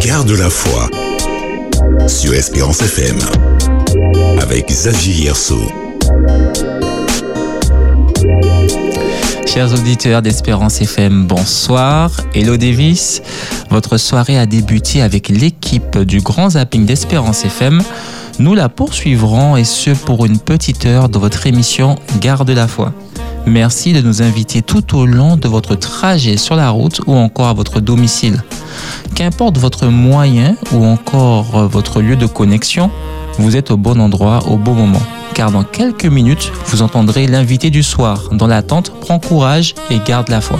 Garde la foi sur Espérance FM avec Xavier Yerso. Chers auditeurs d'Espérance FM, bonsoir. Hello Davis. Votre soirée a débuté avec l'équipe du Grand Zapping d'Espérance FM. Nous la poursuivrons et ce pour une petite heure de votre émission Garde la foi. Merci de nous inviter tout au long de votre trajet sur la route ou encore à votre domicile. Qu'importe votre moyen ou encore votre lieu de connexion, vous êtes au bon endroit au bon moment. Car dans quelques minutes, vous entendrez l'invité du soir. Dans l'attente, prends courage et garde la foi.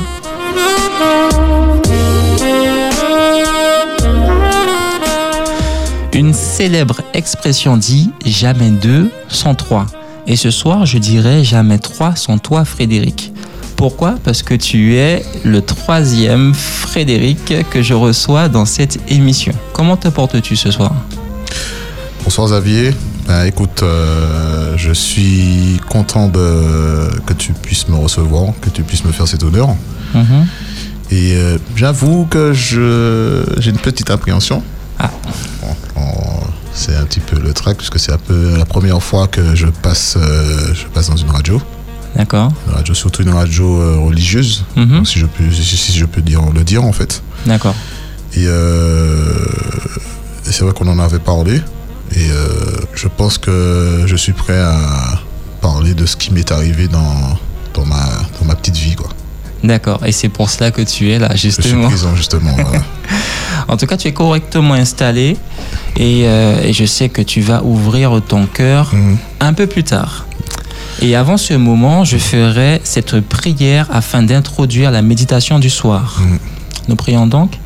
Une célèbre expression dit jamais deux sans trois. Et ce soir, je dirais jamais trois sans toi, Frédéric. Pourquoi? Parce que tu es le troisième Frédéric que je reçois dans cette émission. Comment te portes-tu ce soir? Bonsoir Xavier. Ben, écoute, euh, je suis content de, que tu puisses me recevoir, que tu puisses me faire cet honneur. Mhm. Et euh, j'avoue que j'ai une petite appréhension. Ah. Bon, on- c'est un petit peu le track, puisque c'est un peu la première fois que je passe, euh, je passe dans une radio. D'accord. Une radio surtout une radio euh, religieuse, Mhm. si, je peux, si, si je peux dire, le dire en fait. D'accord. Et, euh, et c'est vrai qu'on en avait parlé. Et je pense que je suis prêt à parler de ce qui m'est arrivé dans, dans, ma, dans ma petite vie. Quoi. D'accord. Et c'est pour cela que tu es là, Je suis justement. présent justement. voilà. En tout cas, tu es correctement installé et, euh, et je sais que tu vas ouvrir ton cœur Mhm. un peu plus tard. Et avant ce moment, je ferai cette prière afin d'introduire la méditation du soir. Mhm. Nous prions donc.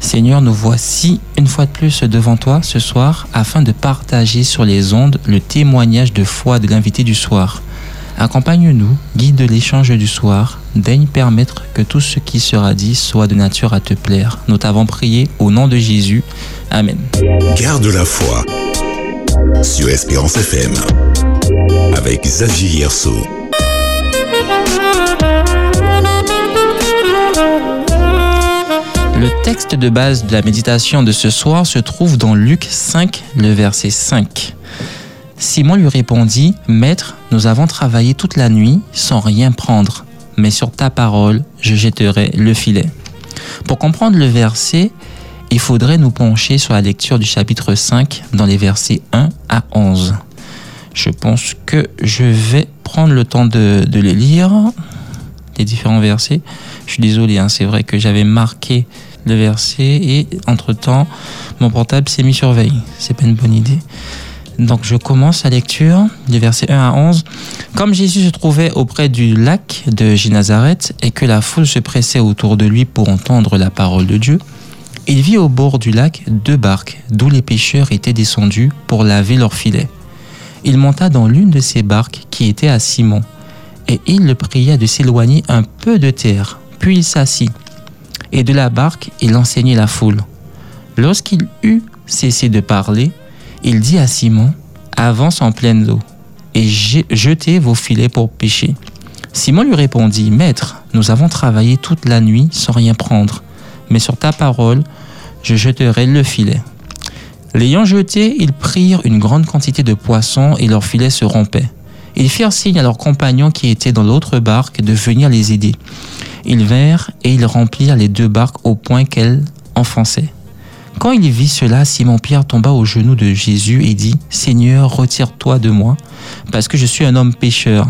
Seigneur, nous voici une fois de plus devant toi ce soir afin de partager sur les ondes le témoignage de foi de l'invité du soir. Accompagne-nous, guide l'échange du soir, daigne permettre que tout ce qui sera dit soit de nature à te plaire. Nous t'avons prié au nom de Jésus. Amen. Garde la foi sur Espérance FM avec Xavier Yerso. Le texte de base de la méditation de ce soir se trouve dans Luc 5, le verset 5. Simon lui répondit, Maître, nous avons travaillé toute la nuit sans rien prendre, mais sur ta parole, je jetterai le filet. Pour comprendre le verset, il faudrait nous pencher sur la lecture du chapitre 5 dans les versets 1 à 11. Je pense que je vais prendre le temps de, les lire, les différents versets. Je suis désolé, hein, c'est vrai que j'avais marqué le verset et entre-temps, mon portable s'est mis sur veille. C'est pas une bonne idée. Donc je commence la lecture du verset 1 à 11. Comme Jésus se trouvait auprès du lac de Génazareth et que la foule se pressait autour de lui pour entendre la parole de Dieu, il vit au bord du lac deux barques d'où les pêcheurs étaient descendus pour laver leurs filets. Il monta dans l'une de ces barques qui était à Simon et il le pria de s'éloigner un peu de terre. Puis il s'assit et de la barque il enseignait la foule. Lorsqu'il eut cessé de parler, il dit à Simon, avance en pleine eau et je- jetez vos filets pour pêcher. Simon lui répondit, Maître, nous avons travaillé toute la nuit sans rien prendre, mais sur ta parole, je jeterai le filet. L'ayant jeté, ils prirent une grande quantité de poissons et leurs filets se rompaient. Ils firent signe à leurs compagnons qui étaient dans l'autre barque de venir les aider. Ils vinrent et ils remplirent les deux barques au point qu'elles enfonçaient. Quand il vit cela, Simon-Pierre tomba aux genoux de Jésus et dit, Seigneur, retire-toi de moi, parce que je suis un homme pécheur.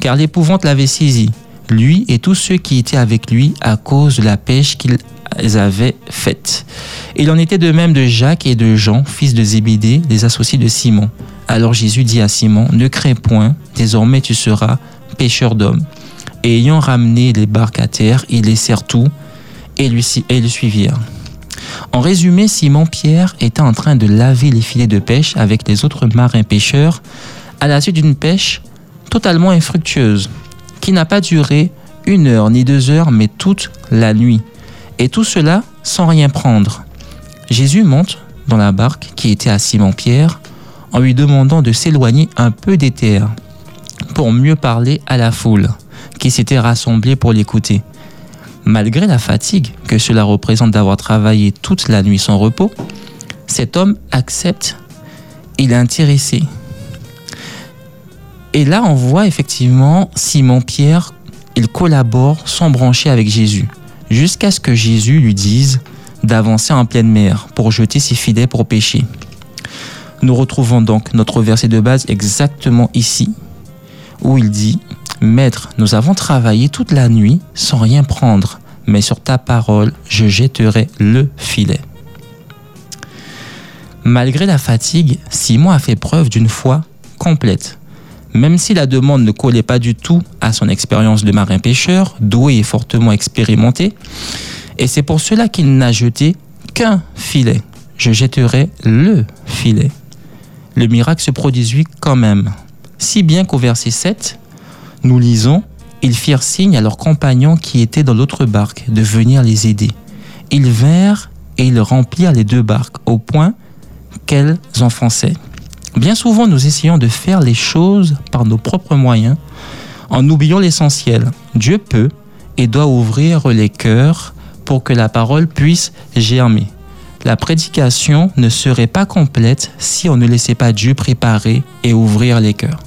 Car l'épouvante l'avait saisi, lui et tous ceux qui étaient avec lui, à cause de la pêche qu'ils avaient faite. Il en était de même de Jacques et de Jean, fils de Zébédée, les associés de Simon. Alors Jésus dit à Simon, Ne crains point, désormais tu seras pêcheur d'hommes. Et ayant ramené les barques à terre, ils laissèrent tout et, le suivirent. En résumé, Simon-Pierre était en train de laver les filets de pêche avec les autres marins pêcheurs à la suite d'une pêche totalement infructueuse, qui n'a pas duré une heure ni deux heures, mais toute la nuit. Et tout cela sans rien prendre. Jésus monte dans la barque qui était à Simon-Pierre en lui demandant de s'éloigner un peu des terres pour mieux parler à la foule qui s'était rassemblée pour l'écouter. Malgré la fatigue que cela représente d'avoir travaillé toute la nuit sans repos, cet homme accepte, il est intéressé. Et là, on voit effectivement Simon-Pierre, il collabore sans brancher avec Jésus, jusqu'à ce que Jésus lui dise d'avancer en pleine mer pour jeter ses filets pour pêcher. Nous retrouvons donc notre verset de base exactement ici, où il dit Maître, nous avons travaillé toute la nuit sans rien prendre, mais sur ta parole, je jetterai le filet. Malgré la fatigue, Simon a fait preuve d'une foi complète. Même si la demande ne collait pas du tout à son expérience de marin-pêcheur, doué et fortement expérimenté, et c'est pour cela qu'il n'a jeté qu'un filet. Je jetterai le filet. Le miracle se produisit quand même, si bien qu'au verset 7, nous lisons Ils firent signe à leurs compagnons qui étaient dans l'autre barque de venir les aider. Ils vinrent et ils remplirent les deux barques au point qu'elles enfonçaient. Bien souvent, nous essayons de faire les choses par nos propres moyens en oubliant l'essentiel. Dieu peut et doit ouvrir les cœurs pour que la parole puisse germer. La prédication ne serait pas complète si on ne laissait pas Dieu préparer et ouvrir les cœurs.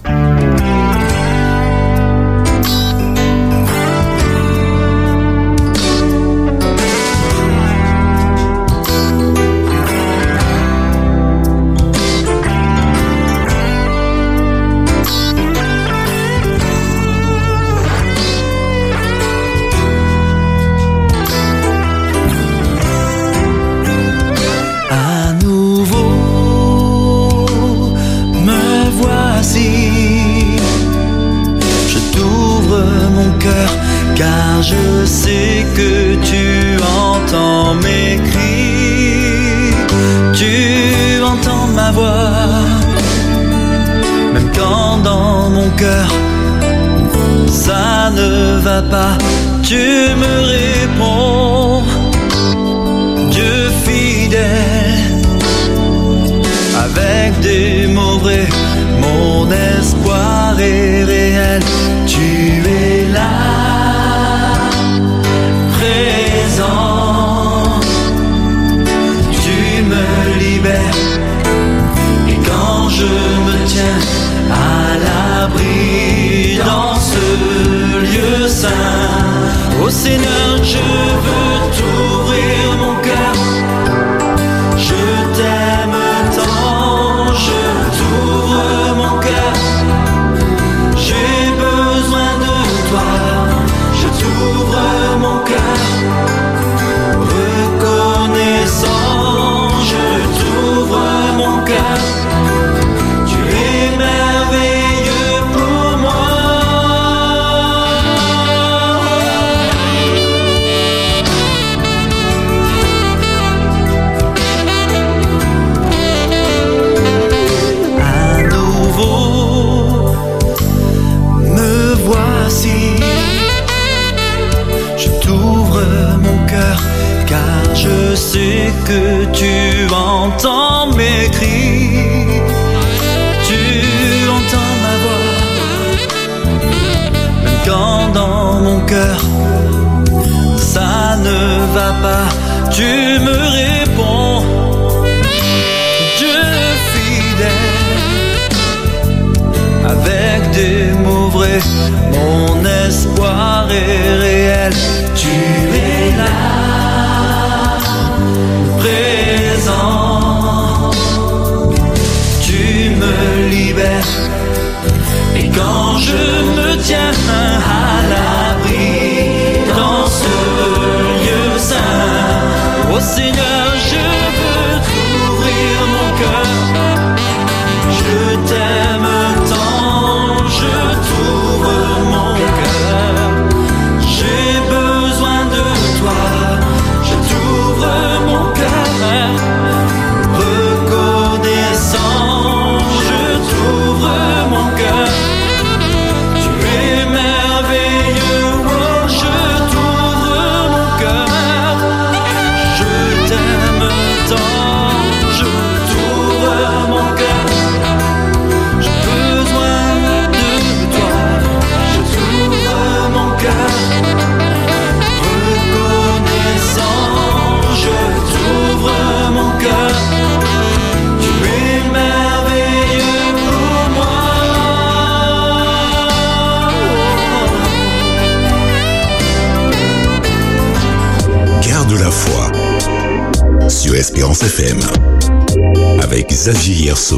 De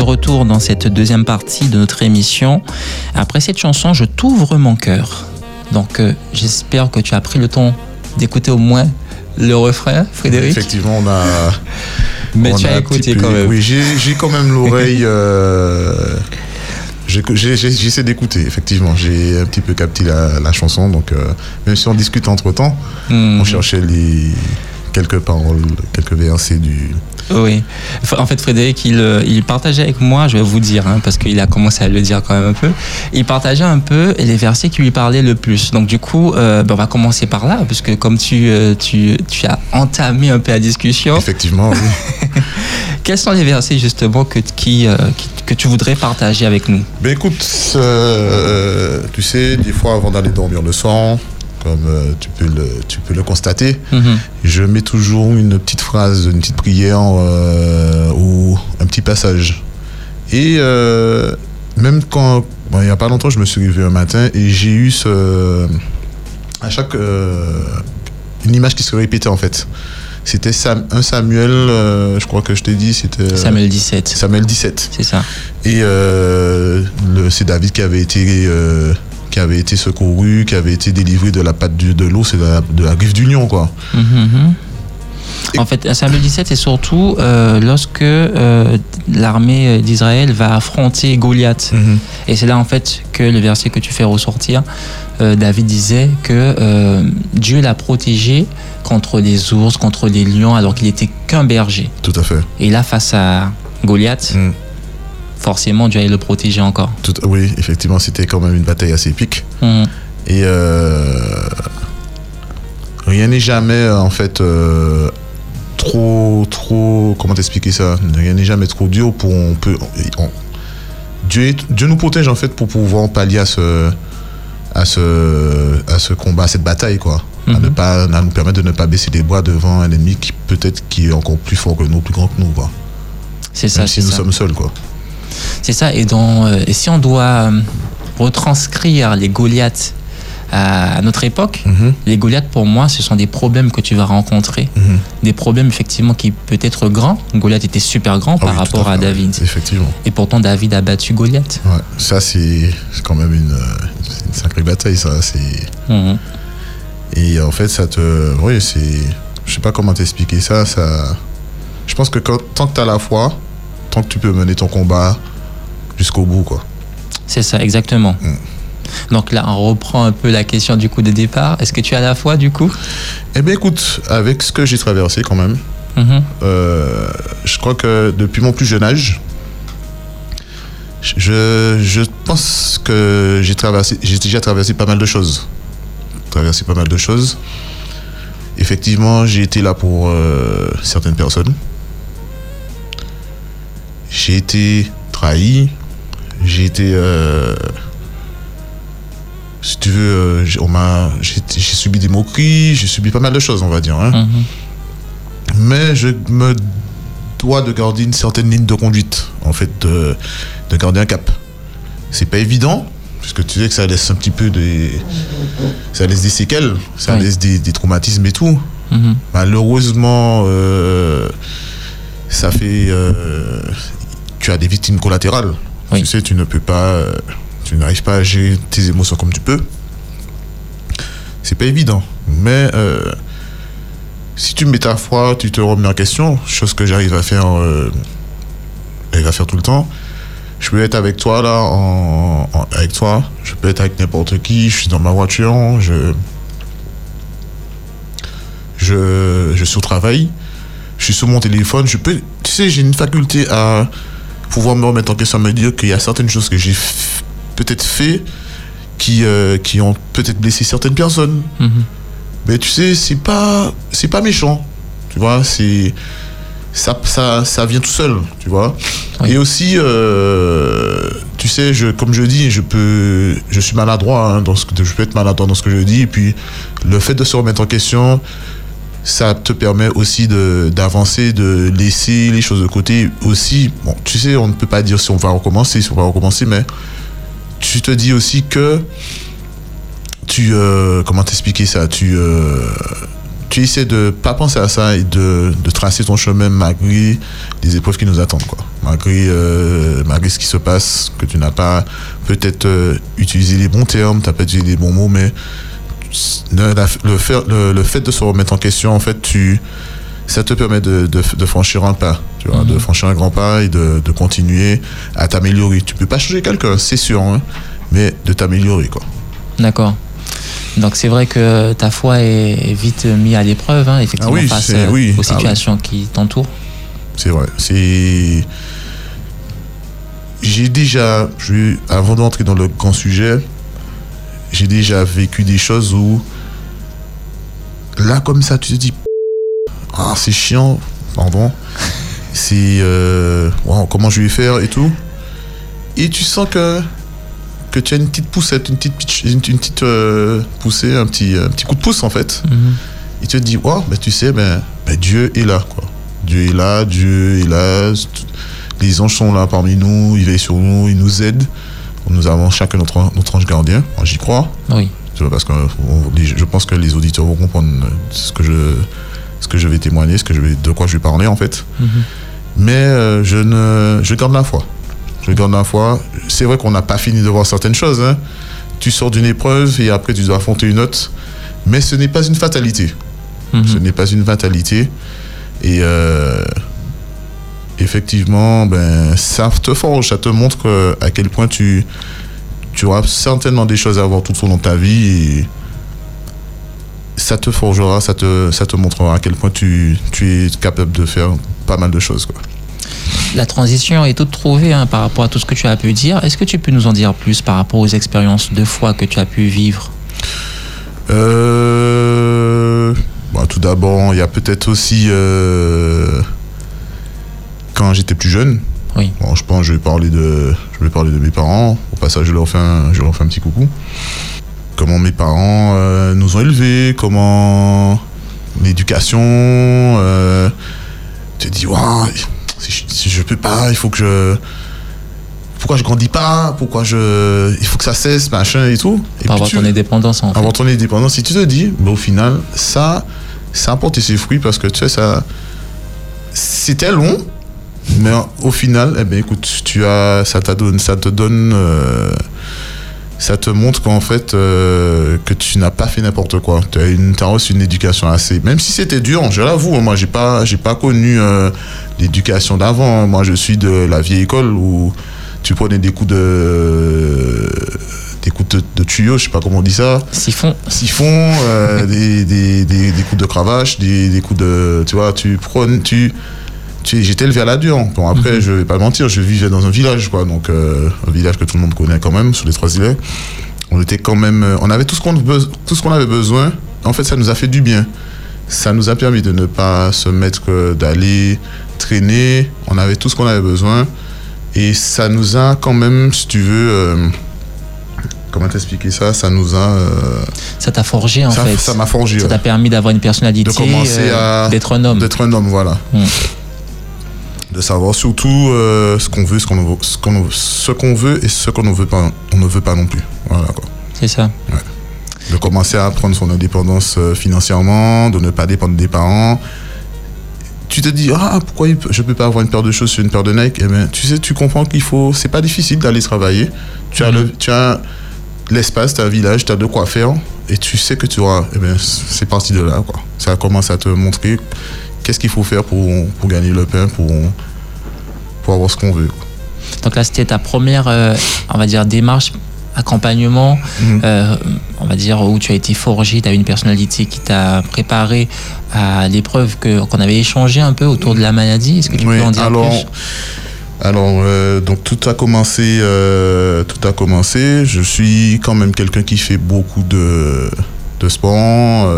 retour dans cette deuxième partie de notre émission. Après cette chanson, je t'ouvre mon cœur. Donc, euh, j'espère que tu as pris le temps d'écouter au moins le refrain, Frédéric. Effectivement, on a. Mais on tu a as écouté quand même. Oui, j'ai quand même l'oreille. euh, J'essaie d'écouter, effectivement. J'ai un petit peu capté la, la chanson, donc euh, même si on discute entre temps, Mhm. on cherchait les quelques paroles, quelques versets du. Oui. En fait, Frédéric, il, euh, il partageait avec moi, je vais vous dire, hein, parce qu'il a commencé à le dire quand même un peu, il partageait un peu les versets qui lui parlaient le plus. Donc du coup, euh, ben, on va commencer par là, parce que comme tu, tu, tu as entamé un peu la discussion, Effectivement, oui. quels sont les versets justement que, qui, euh, qui- que tu voudrais partager avec nous Ben écoute, euh, tu sais, des fois avant d'aller dormir le soir, comme euh, tu, peux le, tu peux le constater, Mhm. je mets toujours une petite phrase, une petite prière euh, ou un petit passage. Et euh, même quand, bon, il n'y a pas longtemps, je me suis réveillé un matin et j'ai eu ce, à chaque, euh, une image qui se répétait en fait. C'était Sam- un Samuel, euh, je crois que je t'ai dit, c'était Samuel 17, Samuel 17. c'est ça. Et euh, c'est David qui avait été euh, qui avait été secouru, qui avait été délivré de la patte du- de l'eau, c'est de la, de la griffe d'union quoi. Mhm, mhm. Et- En fait, Samuel 17, c'est surtout euh, lorsque euh, l'armée d'Israël va affronter Goliath. Et c'est là en fait que le verset que tu fais ressortir, euh, David disait que Dieu l'a protégé contre les ours, contre les lions, alors qu'il était qu'un berger. Tout à fait. Et là, face à Goliath, Mm. forcément, Dieu allait le protéger encore. Tout- oui, effectivement, c'était quand même une bataille assez épique. Mm. Et rien n'est jamais en fait trop trop comment t'expliquer ça? Rien n'est jamais trop dur pour on peut on- Dieu est- Dieu nous protège en fait pour pouvoir pallier à ce à ce à ce combat, à cette bataille quoi. À Mhm. ne pas à nous permettre de ne pas baisser les bras devant un ennemi qui peut-être qui est encore plus fort que nous, plus grand que nous quoi. C'est ça, Même si nous ça. sommes seuls quoi. C'est ça. Et, dans, euh, et si on doit euh, retranscrire les Goliaths à, à notre époque, Mhm, les Goliaths, pour moi, ce sont des problèmes que tu vas rencontrer. mhm. Des problèmes, effectivement, qui peut être grands. Goliath était super grand Ah par oui, rapport à David. oui, Effectivement. Et pourtant, David a battu Goliath. Ouais, ça c'est quand même une, euh, sacrée bataille ça. C'est Mhm. et en fait ça te, oui c'est, je sais pas comment t'expliquer ça. Ça, je pense que quand, tant que t'as la foi, tant que tu peux mener ton combat jusqu'au bout quoi. C'est ça, exactement. Donc là, on reprend un peu la question du coup de départ. Est-ce que tu as la foi du coup? Eh bien écoute, avec ce que j'ai traversé quand même, Mhm. euh, je crois que depuis mon plus jeune âge, je, je pense que j'ai traversé, j'ai déjà traversé pas mal de choses. Traversé pas mal de choses. Effectivement, j'ai été là pour euh, certaines personnes. J'ai été trahi. J'ai été, euh, si tu veux, euh, j'ai- on m'a, j'ai subi des moqueries. J'ai subi pas mal de choses, on va dire. hein Mhm. mais je me dois de garder une certaine ligne de conduite, en fait, de, de garder un cap. C'est pas évident, puisque tu sais que ça laisse un petit peu des. Ça laisse des séquelles, ça Oui. laisse des, des traumatismes et tout. Mhm. Malheureusement, euh, ça fait. euh, tu as des victimes collatérales. Oui. Tu sais, tu ne peux pas. Tu n'arrives pas à gérer tes émotions comme tu peux. C'est pas évident. Mais euh, si tu mets ta foi, tu te remets en question, chose que j'arrive à faire. euh, à faire tout le temps. Je peux être avec toi là, avec toi. Je peux être avec n'importe qui. Je suis dans ma voiture. Je, je, je suis au travail, je suis sur mon téléphone, je peux, tu sais, j'ai une faculté à pouvoir me remettre en question, me dire qu'il y a certaines choses que j'ai peut-être fait qui, euh, qui ont peut-être blessé certaines personnes. Mhm. Mais tu sais, c'est pas, c'est pas méchant, tu vois, c'est, ça, ça, ça vient tout seul, tu vois. Oui. Et aussi, euh, tu sais, je, comme je dis, je peux, je suis maladroit hein, dans ce que, je peux être maladroit dans ce que je dis, et puis le fait de se remettre en question, ça te permet aussi de d'avancer, de laisser les choses de côté. Aussi, bon, tu sais, on ne peut pas dire si on va recommencer, si on va recommencer, mais tu te dis aussi que tu euh, comment t'expliquer ça? Tu euh, tu essaies de pas penser à ça et de, de tracer ton chemin malgré les épreuves qui nous attendent quoi. Malgré euh, malgré ce qui se passe, que tu n'as pas peut-être euh, utilisé les bons termes, t'as pas utilisé les bons mots, mais le, fait de se remettre en question, en fait, tu ça te permet de, de, de franchir un pas, tu vois, de franchir un grand pas et de, de continuer à t'améliorer. Tu peux pas changer quelqu'un, c'est sûr, hein, mais de t'améliorer quoi. D'accord. Donc c'est vrai que ta foi est vite mise à l'épreuve, hein, effectivement, Ah oui, face euh, oui, aux ah oui. situations qui t'entourent. C'est vrai. C'est. J'ai déjà, je- avant d'entrer dans le grand sujet, j'ai déjà vécu des choses où, là comme ça, tu te dis, ah c'est chiant, pardon, c'est, euh, wow, comment je vais faire et tout, et tu sens que que tu as une petite poussette, une petite, une, une petite euh, poussée, un petit, un petit coup de pouce en fait Mhm. il te dit, wow, ben, tu sais, ben, ben, Dieu est là, quoi. Dieu est là, Dieu est là, les anges sont là parmi nous, ils veillent sur nous, ils nous aident. Nous avons chacun notre, notre ange gardien, j'y crois, Oui. tu parce que je pense que les auditeurs vont comprendre euh, ce que je, ce que je vais témoigner, ce que je vais, de quoi je vais parler en fait. Mhm. Mais euh, je, ne, je garde la foi. Je garde la foi. C'est vrai qu'on n'a pas fini de voir certaines choses. hein. Tu sors d'une épreuve et après tu dois affronter une autre. Mais ce n'est pas une fatalité. Mhm. Ce n'est pas une fatalité. Et euh, effectivement, ben, ça te forge, ça te montre que- à quel point tu, tu auras certainement des choses à voir tout au long de ta vie. Et ça te forgera, ça te, ça te montrera à quel point tu, tu es capable de faire pas mal de choses. Quoi. La transition est toute trouvée hein, par rapport à tout ce que tu as pu dire. Est-ce que tu peux nous en dire plus par rapport aux expériences de foi que tu as pu vivre? Euh, bon, tout d'abord, il y a peut-être aussi euh, quand j'étais plus jeune. Oui. Bon, je pense que je vais parler de, je vais parler de mes parents. Au passage, je leur fais un, je leur fais un petit coucou. Comment mes parents euh, nous ont élevés, comment l'éducation. Euh, tu te dis, Waouh, si, je- si je peux pas, il faut que je. Pourquoi je grandis pas Pourquoi je. Il faut que ça cesse, machin et tout. Et Par puis avoir tu- ton indépendance en fait. avant ton indépendance, si tu te dis, mais au final, ça, ça a porté ses fruits parce que tu sais, ça, c'était long, mais au final, eh ben, écoute, tu as, ça, donné, ça te donne, euh, ça te montre qu'en fait, euh, que tu n'as pas fait n'importe quoi. Tu as, une, reçu une éducation assez, même si c'était dur, je l'avoue, hein, moi, j'ai pas, j'ai pas connu euh, l'éducation d'avant. hein. Moi, je suis de la vieille école où tu prenais des coups de, des coups de, de tuyau, je sais pas comment on dit ça Siphon. siphon, euh, des, des, des, des coups de cravache, des, des coups de. Tu vois, tu prônes, tu. J'étais élevé à la dure. Bon, après, je vais pas mentir, je vivais dans un village, quoi. Donc, euh, un village que tout le monde connaît quand même, sur les trois îlets. On était quand même. euh, On avait tout ce qu'on avait besoin. En fait, ça nous a fait du bien. Ça nous a permis de ne pas se mettre, d'aller traîner. On avait tout ce qu'on avait besoin. Et ça nous a quand même, si tu veux. euh, comment t'expliquer ça? Ça nous a. euh, Ça t'a forgé en ça fait. ça m'a forgé. Ça ouais. t'a permis d'avoir une personnalité, De commencer euh, à- d'être un homme. D'être un homme, voilà. Mm. De savoir surtout euh, ce qu'on veut, ce qu'on veut, ce qu'on veut et ce qu'on ne veut pas, on ne veut pas non plus. Voilà. C'est ça. De commencer à prendre son indépendance euh, financièrement, de ne pas dépendre des parents. Tu te dis ah pourquoi je peux pas avoir une paire de chaussures, une paire de Nike? Eh ben tu sais tu comprends qu'il faut c'est pas difficile d'aller travailler. Tu as le tu as l'espace, tu as un village, tu as de quoi faire et tu sais que tu auras eh ben c'est parti de là quoi. Ça commence à te montrer qu'est-ce qu'il faut faire pour, pour gagner le pain pour pour avoir ce qu'on veut. quoi. Donc là, c'était ta première, euh, on va dire, démarche, accompagnement, Mhm. euh, on va dire, où tu as été forgé, tu as une personnalité qui t'a préparé à l'épreuve qu'on avait échangé un peu autour de la maladie. Est-ce que tu Oui, peux en dire alors, plus? alors euh, donc tout a commencé, tout a commencé. Je suis quand même quelqu'un qui fait beaucoup de, de sport.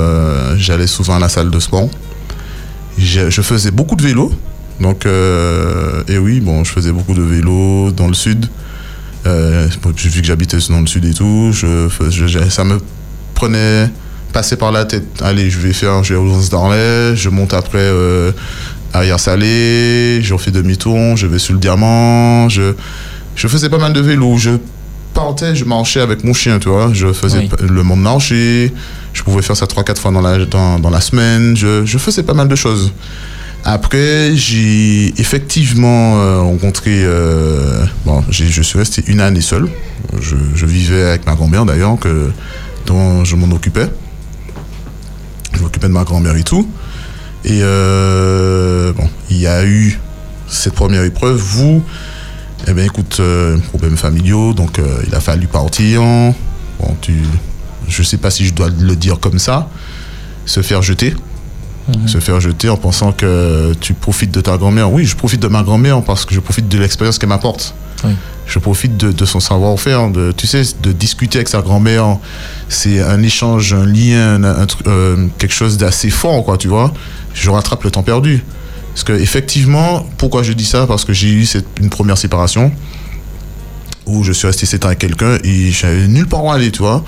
J'allais souvent à la salle de sport. Je, je faisais beaucoup de vélo. Donc, euh, et oui, bon, je faisais beaucoup de vélo dans le sud. Euh, vu que j'habitais dans le sud et tout, je, je- ça me prenait, passait par la tête. Allez, je vais faire, je vais aux d'Arlay, je monte après euh, arrière salé, je refais demi-tour, je vais sur le diamant, je, je faisais pas mal de vélo. Je partais, je marchais avec mon chien, tu vois. Je faisais Oui. le monde marché. Je pouvais faire ça 3-4 fois dans la, dans, dans la semaine. Je, je faisais pas mal de choses. Après, j'ai effectivement euh, rencontré. euh, bon, je suis resté une année seul. Je, vivais avec ma grand-mère d'ailleurs, dont je m'en occupais. Je m'occupais de ma grand-mère et tout. Et euh, bon, il y a eu cette première épreuve. Vous, eh bien, écoute, problèmes familiaux, donc il a fallu partir. Bon, tu, je sais pas si je dois le dire comme ça. Se faire jeter. Se faire jeter en pensant que tu profites de ta grand-mère. Oui, je profite de ma grand-mère parce que je profite de l'expérience qu'elle m'apporte. Oui. Je profite de, de son savoir-faire, de, tu sais, de discuter avec sa grand-mère. C'est un échange, un lien, un- un tru- euh, quelque chose d'assez fort, quoi, tu vois. Je rattrape le temps perdu. Parce que effectivement, pourquoi je dis ça? Parce que j'ai eu cette, une première séparation où je suis resté 7 ans avec quelqu'un et j'avais nulle part où aller, tu vois.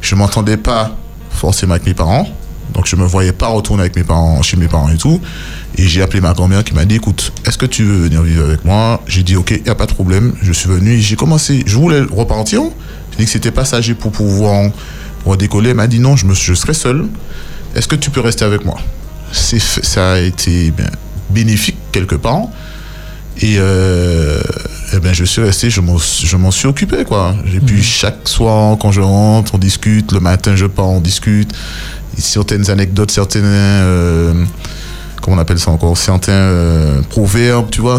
Je m'entendais pas forcément avec mes parents. Donc je me voyais pas retourner avec mes parents, chez mes parents et tout. Et j'ai appelé ma grand-mère qui m'a dit, écoute, est-ce que tu veux venir vivre avec moi? J'ai dit, ok, il n'y a pas de problème. Je suis venu et j'ai commencé, je voulais repartir. J'ai dit que c'était passager pour pouvoir redécoller. Elle m'a dit, non, je, me, je serai seul. Est-ce que tu peux rester avec moi? C'est Ça a été ben, bénéfique quelque part. Et euh, eh ben, je suis resté, je m'en je m'en suis occupé, quoi. Et puis, chaque soir, quand je rentre, on discute. Le matin, je pars, on discute. Certaines anecdotes, certaines. euh, comment on appelle ça encore Certains euh, proverbes, tu vois.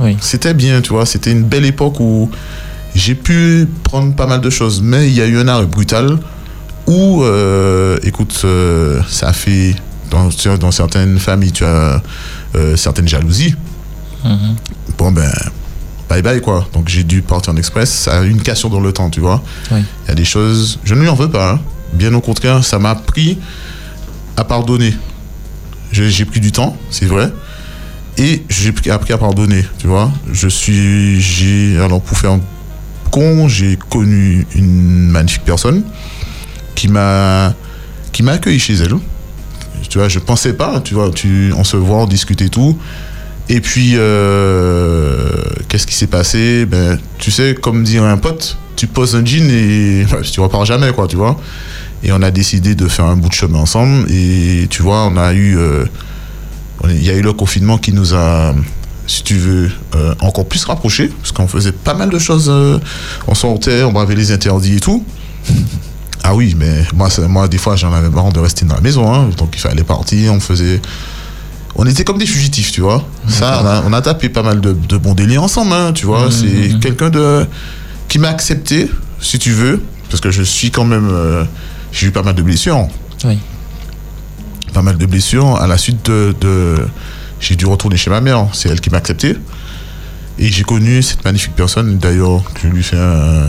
Oui. C'était bien, tu vois. C'était une belle époque où j'ai pu prendre pas mal de choses. Mais il y a eu un arrêt brutal où, euh, écoute, ça a fait. Dans, dans certaines familles, tu as certaines jalousies Mhm. bon ben bye bye quoi donc j'ai dû partir en express ça a eu une cassure dans le temps tu vois Oui. il y a des choses je ne lui en veux pas hein. Bien au contraire ça m'a pris à pardonner. J'ai pris du temps c'est vrai et j'ai pris- appris à pardonner tu vois. Je suis j'ai pour faire un con j'ai connu une magnifique personne qui m'a qui m'a accueilli chez elle. Tu vois je pensais pas tu vois tu on se voit on discute et tout. Et puis, euh, qu'est-ce qui s'est passé? Ben, Tu sais, comme dirait un pote, tu poses un jean et tu repars jamais, quoi, tu vois. Et on a décidé de faire un bout de chemin ensemble. Et tu vois, on a eu. euh, Il y a eu le confinement qui nous a, si tu veux, euh, encore plus rapprochés. Parce qu'on faisait pas mal de choses. euh, on sortait, on bravait les interdits et tout. Ah oui, mais moi, moi des fois, j'en avais marre de rester dans la maison. hein. donc, il fallait partir. On faisait on était comme des fugitifs, tu vois. Ça, on a, on a tapé pas mal de, de bons délires ensemble, hein, tu vois. Mhm, C'est mhm. quelqu'un de qui m'a accepté, si tu veux, parce que je suis quand même. euh, j'ai eu pas mal de blessures. Oui. Pas mal de blessures. À la suite de. de- j'ai dû retourner chez ma mère. C'est elle qui m'a accepté. Et j'ai connu cette magnifique personne. D'ailleurs, je lui fais un,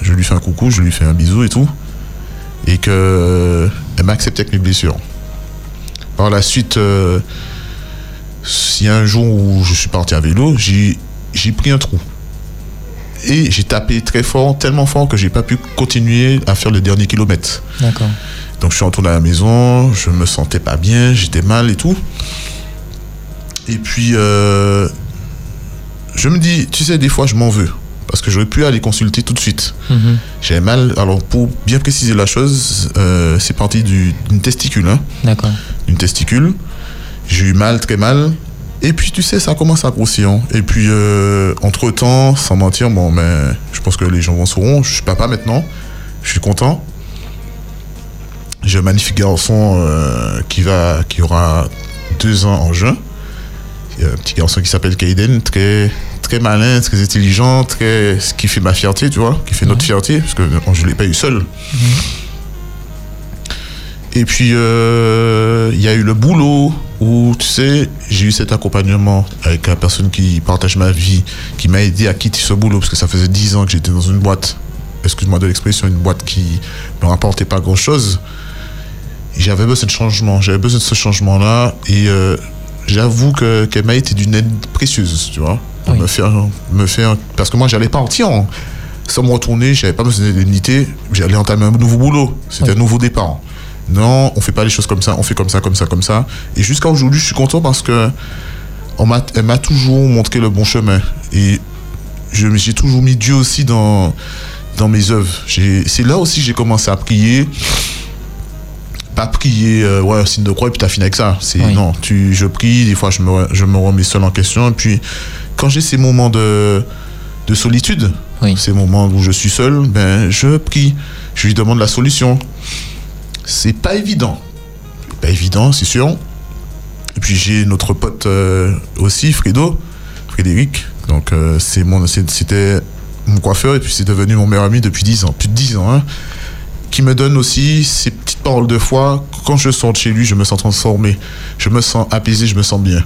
je lui fais un coucou, je lui fais un bisou et tout. Et que elle m'a accepté avec mes blessures. Par la suite, euh, il y a un jour où je suis parti à vélo, j'ai j'ai pris un trou. Et j'ai tapé très fort, tellement fort que j'ai pas pu continuer à faire le dernier kilomètre. D'accord. Donc je suis retourné à la maison, je me sentais pas bien, j'étais mal et tout. Et puis euh, je me dis, tu sais, des fois je m'en veux. Parce que j'aurais pu aller consulter tout de suite. Mhm. J'avais mal. Alors pour bien préciser la chose, euh, c'est parti du- d'une testicule. Hein D'accord. une testicule. J'ai eu mal, très mal. Et puis, tu sais, ça commence à grossir. hein. Et puis, euh, entre-temps, sans mentir, bon, mais je pense que les gens vont sauront. Je suis papa maintenant. Je suis content. J'ai un magnifique garçon euh, qui, va, qui aura deux ans en juin. Il y a un petit garçon qui s'appelle Kaiden, très, très malin, très intelligent, très, ce qui fait ma fierté, tu vois, qui fait notre fierté, parce que je ne l'ai pas eu seul. Et puis, euh, il y a eu le boulot où, tu sais, j'ai eu cet accompagnement avec la personne qui partage ma vie, qui m'a aidé à quitter ce boulot, parce que ça faisait 10 ans que j'étais dans une boîte, excuse-moi de l'expression, une boîte qui ne me rapportait pas grand-chose. J'avais besoin de changement, j'avais besoin de ce changement-là, et euh, j'avoue que qu'elle m'a été d'une aide précieuse, tu vois, pour Oui. me faire, me faire, parce que moi, j'allais partir en- sans me retourner, j'avais pas besoin d'indemnité, j'allais entamer un nouveau boulot, c'était Oui. un nouveau départ. Non, on fait pas les choses comme ça, on fait comme ça, comme ça, comme ça. Et jusqu'à aujourd'hui, je suis content parce que on m'a, elle m'a toujours montré le bon chemin. Et je j'ai toujours mis Dieu aussi dans. dans mes œuvres. J'ai- C'est là aussi que j'ai commencé à prier. Pas prier, euh, ouais, signe de croix, et puis t'as fini avec ça. C'est Oui. non, tu, je prie, des fois je me, je me remets seul en question. Et puis, quand j'ai ces moments de, de solitude, Oui. ces moments où je suis seul, ben, je prie. Je lui demande la solution. C'est pas évident. Pas évident, c'est sûr. Et puis j'ai notre pote euh, aussi, Fredo, Frédéric. Donc euh, c'est mon, c'était mon coiffeur et puis c'est devenu mon meilleur ami depuis 10 ans, plus de 10 ans. hein, qui me donne aussi ces petites paroles de foi. Quand je sors de chez lui, je me sens transformé. Je me sens apaisé, je me sens bien.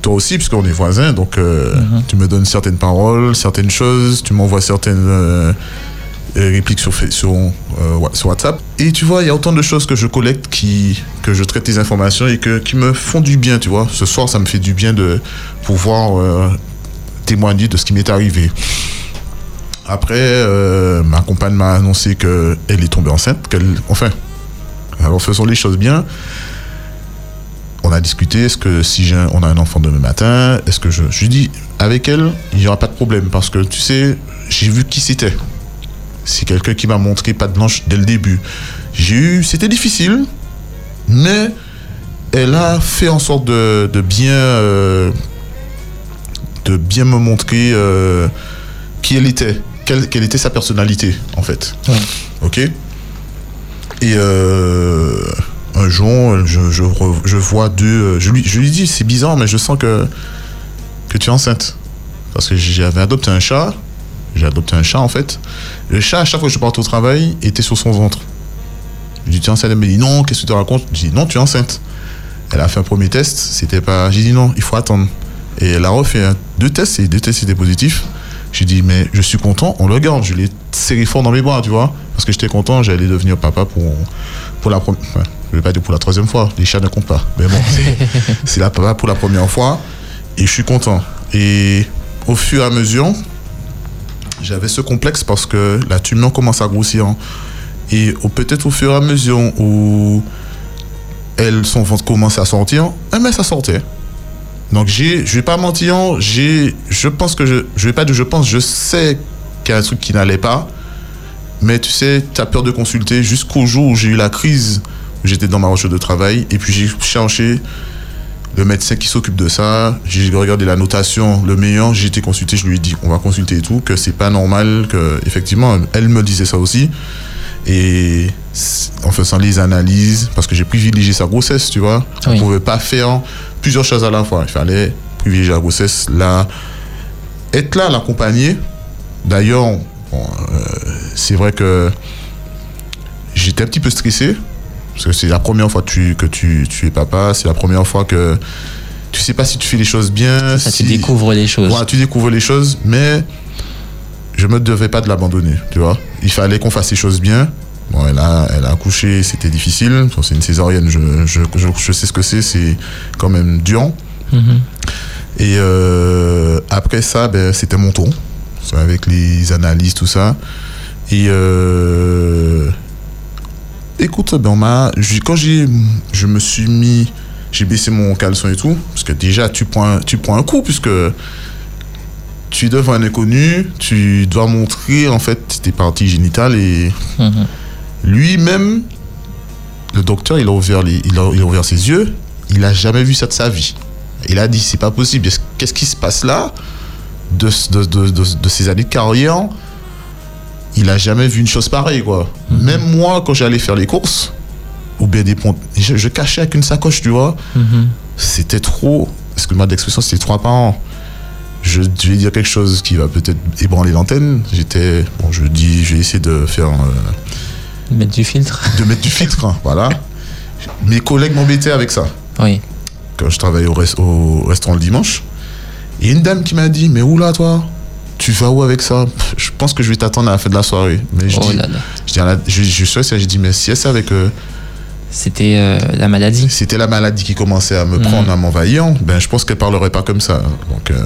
Toi aussi, puisqu'on est voisins, donc euh, tu me donnes certaines paroles, certaines choses, tu m'envoies certaines répliques euh, sur WhatsApp. Et tu vois, il y a autant de choses que je collecte, qui, que je traite les informations et que, qui me font du bien, tu vois. Ce soir, ça me fait du bien de pouvoir euh, témoigner de ce qui m'est arrivé. Après, euh, ma compagne m'a annoncé qu'elle est tombée enceinte. qu'elle enfin, alors faisons les choses bien. On a discuté, est-ce que si j'ai on a un enfant demain matin, est-ce que je... Je lui dis, avec elle, il n'y aura pas de problème parce que tu sais, j'ai vu qui c'était. C'est quelqu'un qui m'a montré pas de blanche dès le début. J'ai eu... C'était difficile, mais elle a fait en sorte de, de bien... euh, de bien me montrer euh, qui elle était, quelle, quelle était sa personnalité, en fait. Ouais. Ok? Et euh, un jour, je, je, re- je vois deux. Je lui, je lui dis, c'est bizarre, mais je sens que, que tu es enceinte. Parce que j'avais adopté un chat. J'ai adopté un chat, en fait. Le chat, à chaque fois que je partais au travail, était sur son ventre. Je lui dis, tu es enceinte? Elle me dit, non, qu'est-ce que tu racontes? Je dis, non, tu es enceinte. Elle a fait un premier test, c'était pas. J'ai dit, non, il faut attendre. Et elle a refait deux tests, et deux tests étaient positifs. J'ai dit, mais je suis content, on le garde. Je l'ai serré fort dans mes bras, tu vois. Parce que j'étais content, j'allais devenir papa pour, pour la première. Enfin, je vais pas dire pour la troisième fois, les chats ne comptent pas. Mais bon, c'est la papa pour la première fois. Et je suis content. Et au fur et à mesure, j'avais ce complexe parce que la tumeur commence à grossir. Et au- peut-être au fur et à mesure où elle, son ventre à sortir, ben, ça sortait. Donc j'ai, je vais pas mentir, j'ai, je pense que je, je vais pas dire je pense, je sais qu'il y a un truc qui n'allait pas, mais tu sais, tu as peur de consulter jusqu'au jour où j'ai eu la crise, j'étais dans ma recherche de travail, et puis j'ai cherché le médecin qui s'occupe de ça, j'ai regardé la notation, le meilleur, j'ai été consulté, je lui ai dit on va consulter et tout, que c'est pas normal, que effectivement, elle me disait ça aussi, et en faisant les analyses, parce que j'ai privilégié sa grossesse, tu vois, on Oui. pouvait pas faire plusieurs choses à la fois. Il fallait privilégier la grossesse, être là, l'accompagner. D'ailleurs, bon, euh, c'est vrai que j'étais un petit peu stressé, parce que c'est la première fois que tu, que tu, tu es papa, c'est la première fois que tu sais pas si tu fais les choses bien. Ça, si... tu découvres les choses. Voilà, tu découvres les choses, mais je me devais pas de l'abandonner, tu vois. Il fallait qu'on fasse les choses bien. Bon, elle a, elle a accouché, c'était difficile. Bon, C'est une césarienne, je, je, je, je sais ce que c'est, c'est quand même dur. Mhm. Et euh, après ça, ben, c'était mon tour. Avec les analyses, tout ça. Et euh, écoute, ben, m'a, quand j'ai, je me suis mis, j'ai baissé mon caleçon et tout, parce que déjà, tu prends, un- tu prends un coup, puisque tu es devant un inconnu, tu dois montrer, en fait, tes parties génitales et Mhm. lui-même, le docteur, il a ouvert, les- il a, il a ouvert ses yeux. Il a jamais vu ça de sa vie. Il a dit, c'est pas possible. Est-ce- Qu'est-ce qui se passe là de, de, de, de, de ces années de carrière Il a jamais vu une chose pareille, quoi. Même moi, quand j'allais faire les courses, ou bien des ponts, je, je cachais avec une sacoche, tu vois. Mhm. C'était trop, excuse-moi d'expression, c'était trop apparent. Je, je vais dire quelque chose qui va peut-être ébranler l'antenne. J'étais, bon, je dis, je vais essayer de faire euh, Mettre du filtre. de mettre du filtre, hein, voilà. Mes collègues m'embêtaient avec ça. Oui. Quand je travaillais au, au restaurant le dimanche, il y a une dame qui m'a dit Mais où là, toi Tu vas où avec ça? Je pense que je vais t'attendre à la fin de la soirée. Mais je Oh dis, là là. je, dis la- je, je suis j'ai dit Mais si elle savait que C'était euh, la maladie. c'était la maladie qui commençait à me Mhm. prendre, à m'envahir, ben je pense qu'elle parlerait pas comme ça. Donc, euh,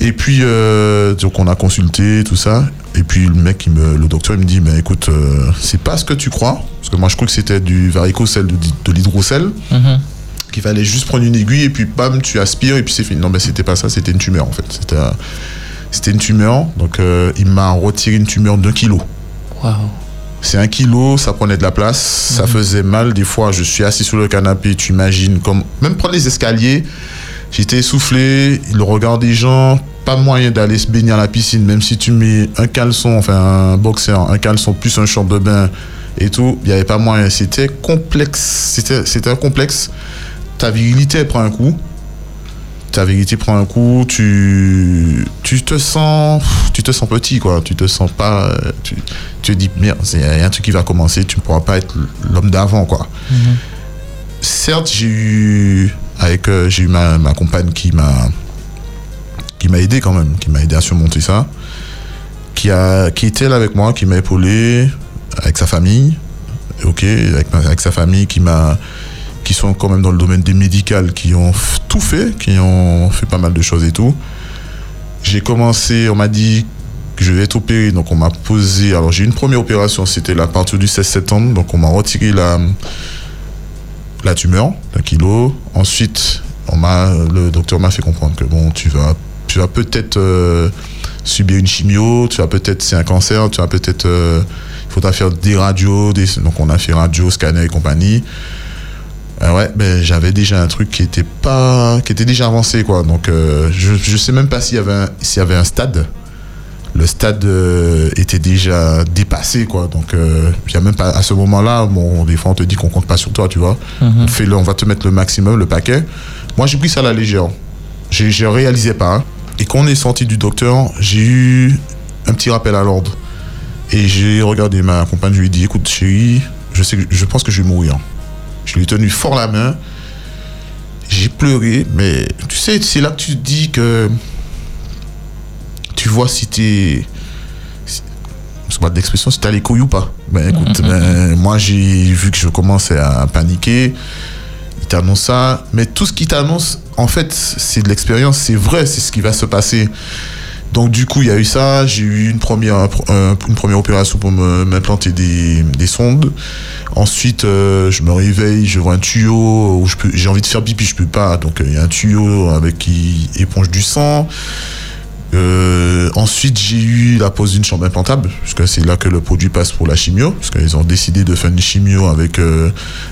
et puis, euh, donc on a consulté, tout ça. Et puis le mec, il me, le docteur, il me dit, mais écoute, c'est pas ce que tu crois. Parce que moi, je crois que c'était du varicocèle, de, de l'hydrocèle, Mhm. qu'il fallait juste prendre une aiguille et puis bam, tu aspires et puis c'est fini. Non, mais c'était pas ça, c'était une tumeur en fait. C'était, C'était une tumeur, donc euh, il m'a retiré une tumeur d'un kilo. C'est un kilo, ça prenait de la place, ça faisait mal. Des fois, je suis assis sur le canapé, tu imagines, comme même prendre les escaliers, j'étais essoufflé, le regard des gens, pas moyen d'aller se baigner à la piscine, même si tu mets un caleçon, enfin un boxeur, un caleçon plus un short de bain et tout, il n'y avait pas moyen. C'était complexe, c'était un complexe. Ta virilité prend un coup. Ta virilité prend un coup, tu, tu te sens tu te sens petit quoi, tu te sens pas euh, tu, tu te dis merde, il y a un truc qui va commencer, tu ne pourras pas être l'homme d'avant quoi. Certes, j'ai eu avec euh, j'ai eu ma, ma compagne qui m'a qui m'a aidé quand même, qui m'a aidé à surmonter ça, qui a qui était là avec moi, qui m'a épaulé avec sa famille, ok, avec sa famille qui m'a qui sont quand même dans le domaine des médicales, qui ont tout fait, qui ont fait pas mal de choses et tout. J'ai commencé, on m'a dit que je vais être opéré, donc on m'a posé. Alors j'ai une première opération, c'était à partir du 16 septembre, donc on m'a retiré la la tumeur d'un kilo. Ensuite, on le docteur m'a fait comprendre que bon, tu vas, tu vas peut-être euh, subir une chimio, tu vas peut-être, c'est un cancer, tu vas peut-être, euh, il faudra faire des radios, donc on a fait radio, scanner et compagnie. Euh, ouais, ben j'avais déjà un truc qui était pas, qui était déjà avancé quoi. Donc euh, je, je sais même pas s'il y avait, un, s'il y avait un stade. Le stade euh, était déjà dépassé quoi. Donc euh, il y a même pas à ce moment-là, bon, des fois on te dit qu'on compte pas sur toi, tu vois. On fait le, on va te mettre le maximum, le paquet. Moi j'ai pris ça à la légère. J'ai, je réalisais pas. hein. Et quand on est sorti du docteur, j'ai eu un petit rappel à l'ordre. Et j'ai regardé ma compagne, je lui ai dit, écoute chérie, je sais, je pense que je vais mourir. Je lui ai tenu fort la main. J'ai pleuré, mais tu sais, c'est là que tu te dis que tu vois si t'es. Pas d'expression, si t'as les couilles ou pas. Ben écoute, ben, moi j'ai vu que je commençais à paniquer. Il t'annonce ça, mais tout ce qu'il t'annonce, en fait, c'est de l'expérience, c'est vrai, c'est ce qui va se passer. Donc du coup, il y a eu ça. J'ai eu une première, une première opération pour m'implanter des, des sondes. Ensuite, euh, je me réveille, je vois un tuyau où j'ai envie de faire pipi, je peux pas. Donc il y a un tuyau avec qui éponge du sang. Euh, ensuite, j'ai eu la pose d'une chambre implantable, parce que c'est là que le produit passe pour la chimio, parce qu'ils ont décidé de faire une chimio avec euh,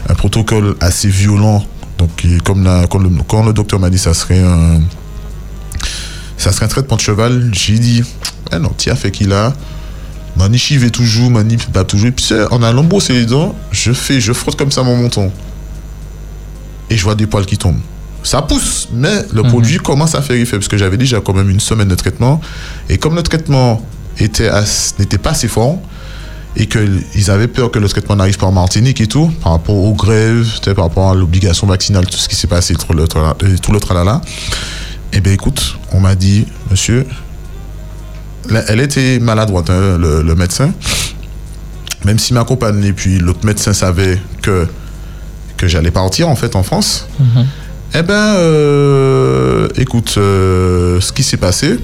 un protocole assez violent. Donc, comme, quand le docteur m'a dit ça serait un, ça serait un traitement de cheval, j'ai dit, ah non, tiens, fait qu'il a. Mani chive toujours, mani pas toujours. Et puis, c'est- en allant brosser les dents, je fais, je frotte comme ça mon menton. Et je vois des poils qui tombent. Ça pousse, mais le produit commence à faire effet, parce que j'avais déjà quand même une semaine de traitement. Et comme le traitement était n'était pas assez fort, et qu'ils avaient peur que le traitement n'arrive pas en Martinique et tout, par rapport aux grèves, par rapport à l'obligation vaccinale, tout ce qui s'est passé, tout le, euh, tout le tralala. Eh bien, écoute, on m'a dit, monsieur, elle était maladroite, hein, le, le médecin. Même si ma compagne et puis l'autre médecin savaient que, que j'allais partir, en fait, en France. Eh ben, euh, écoute, euh, ce qui s'est passé,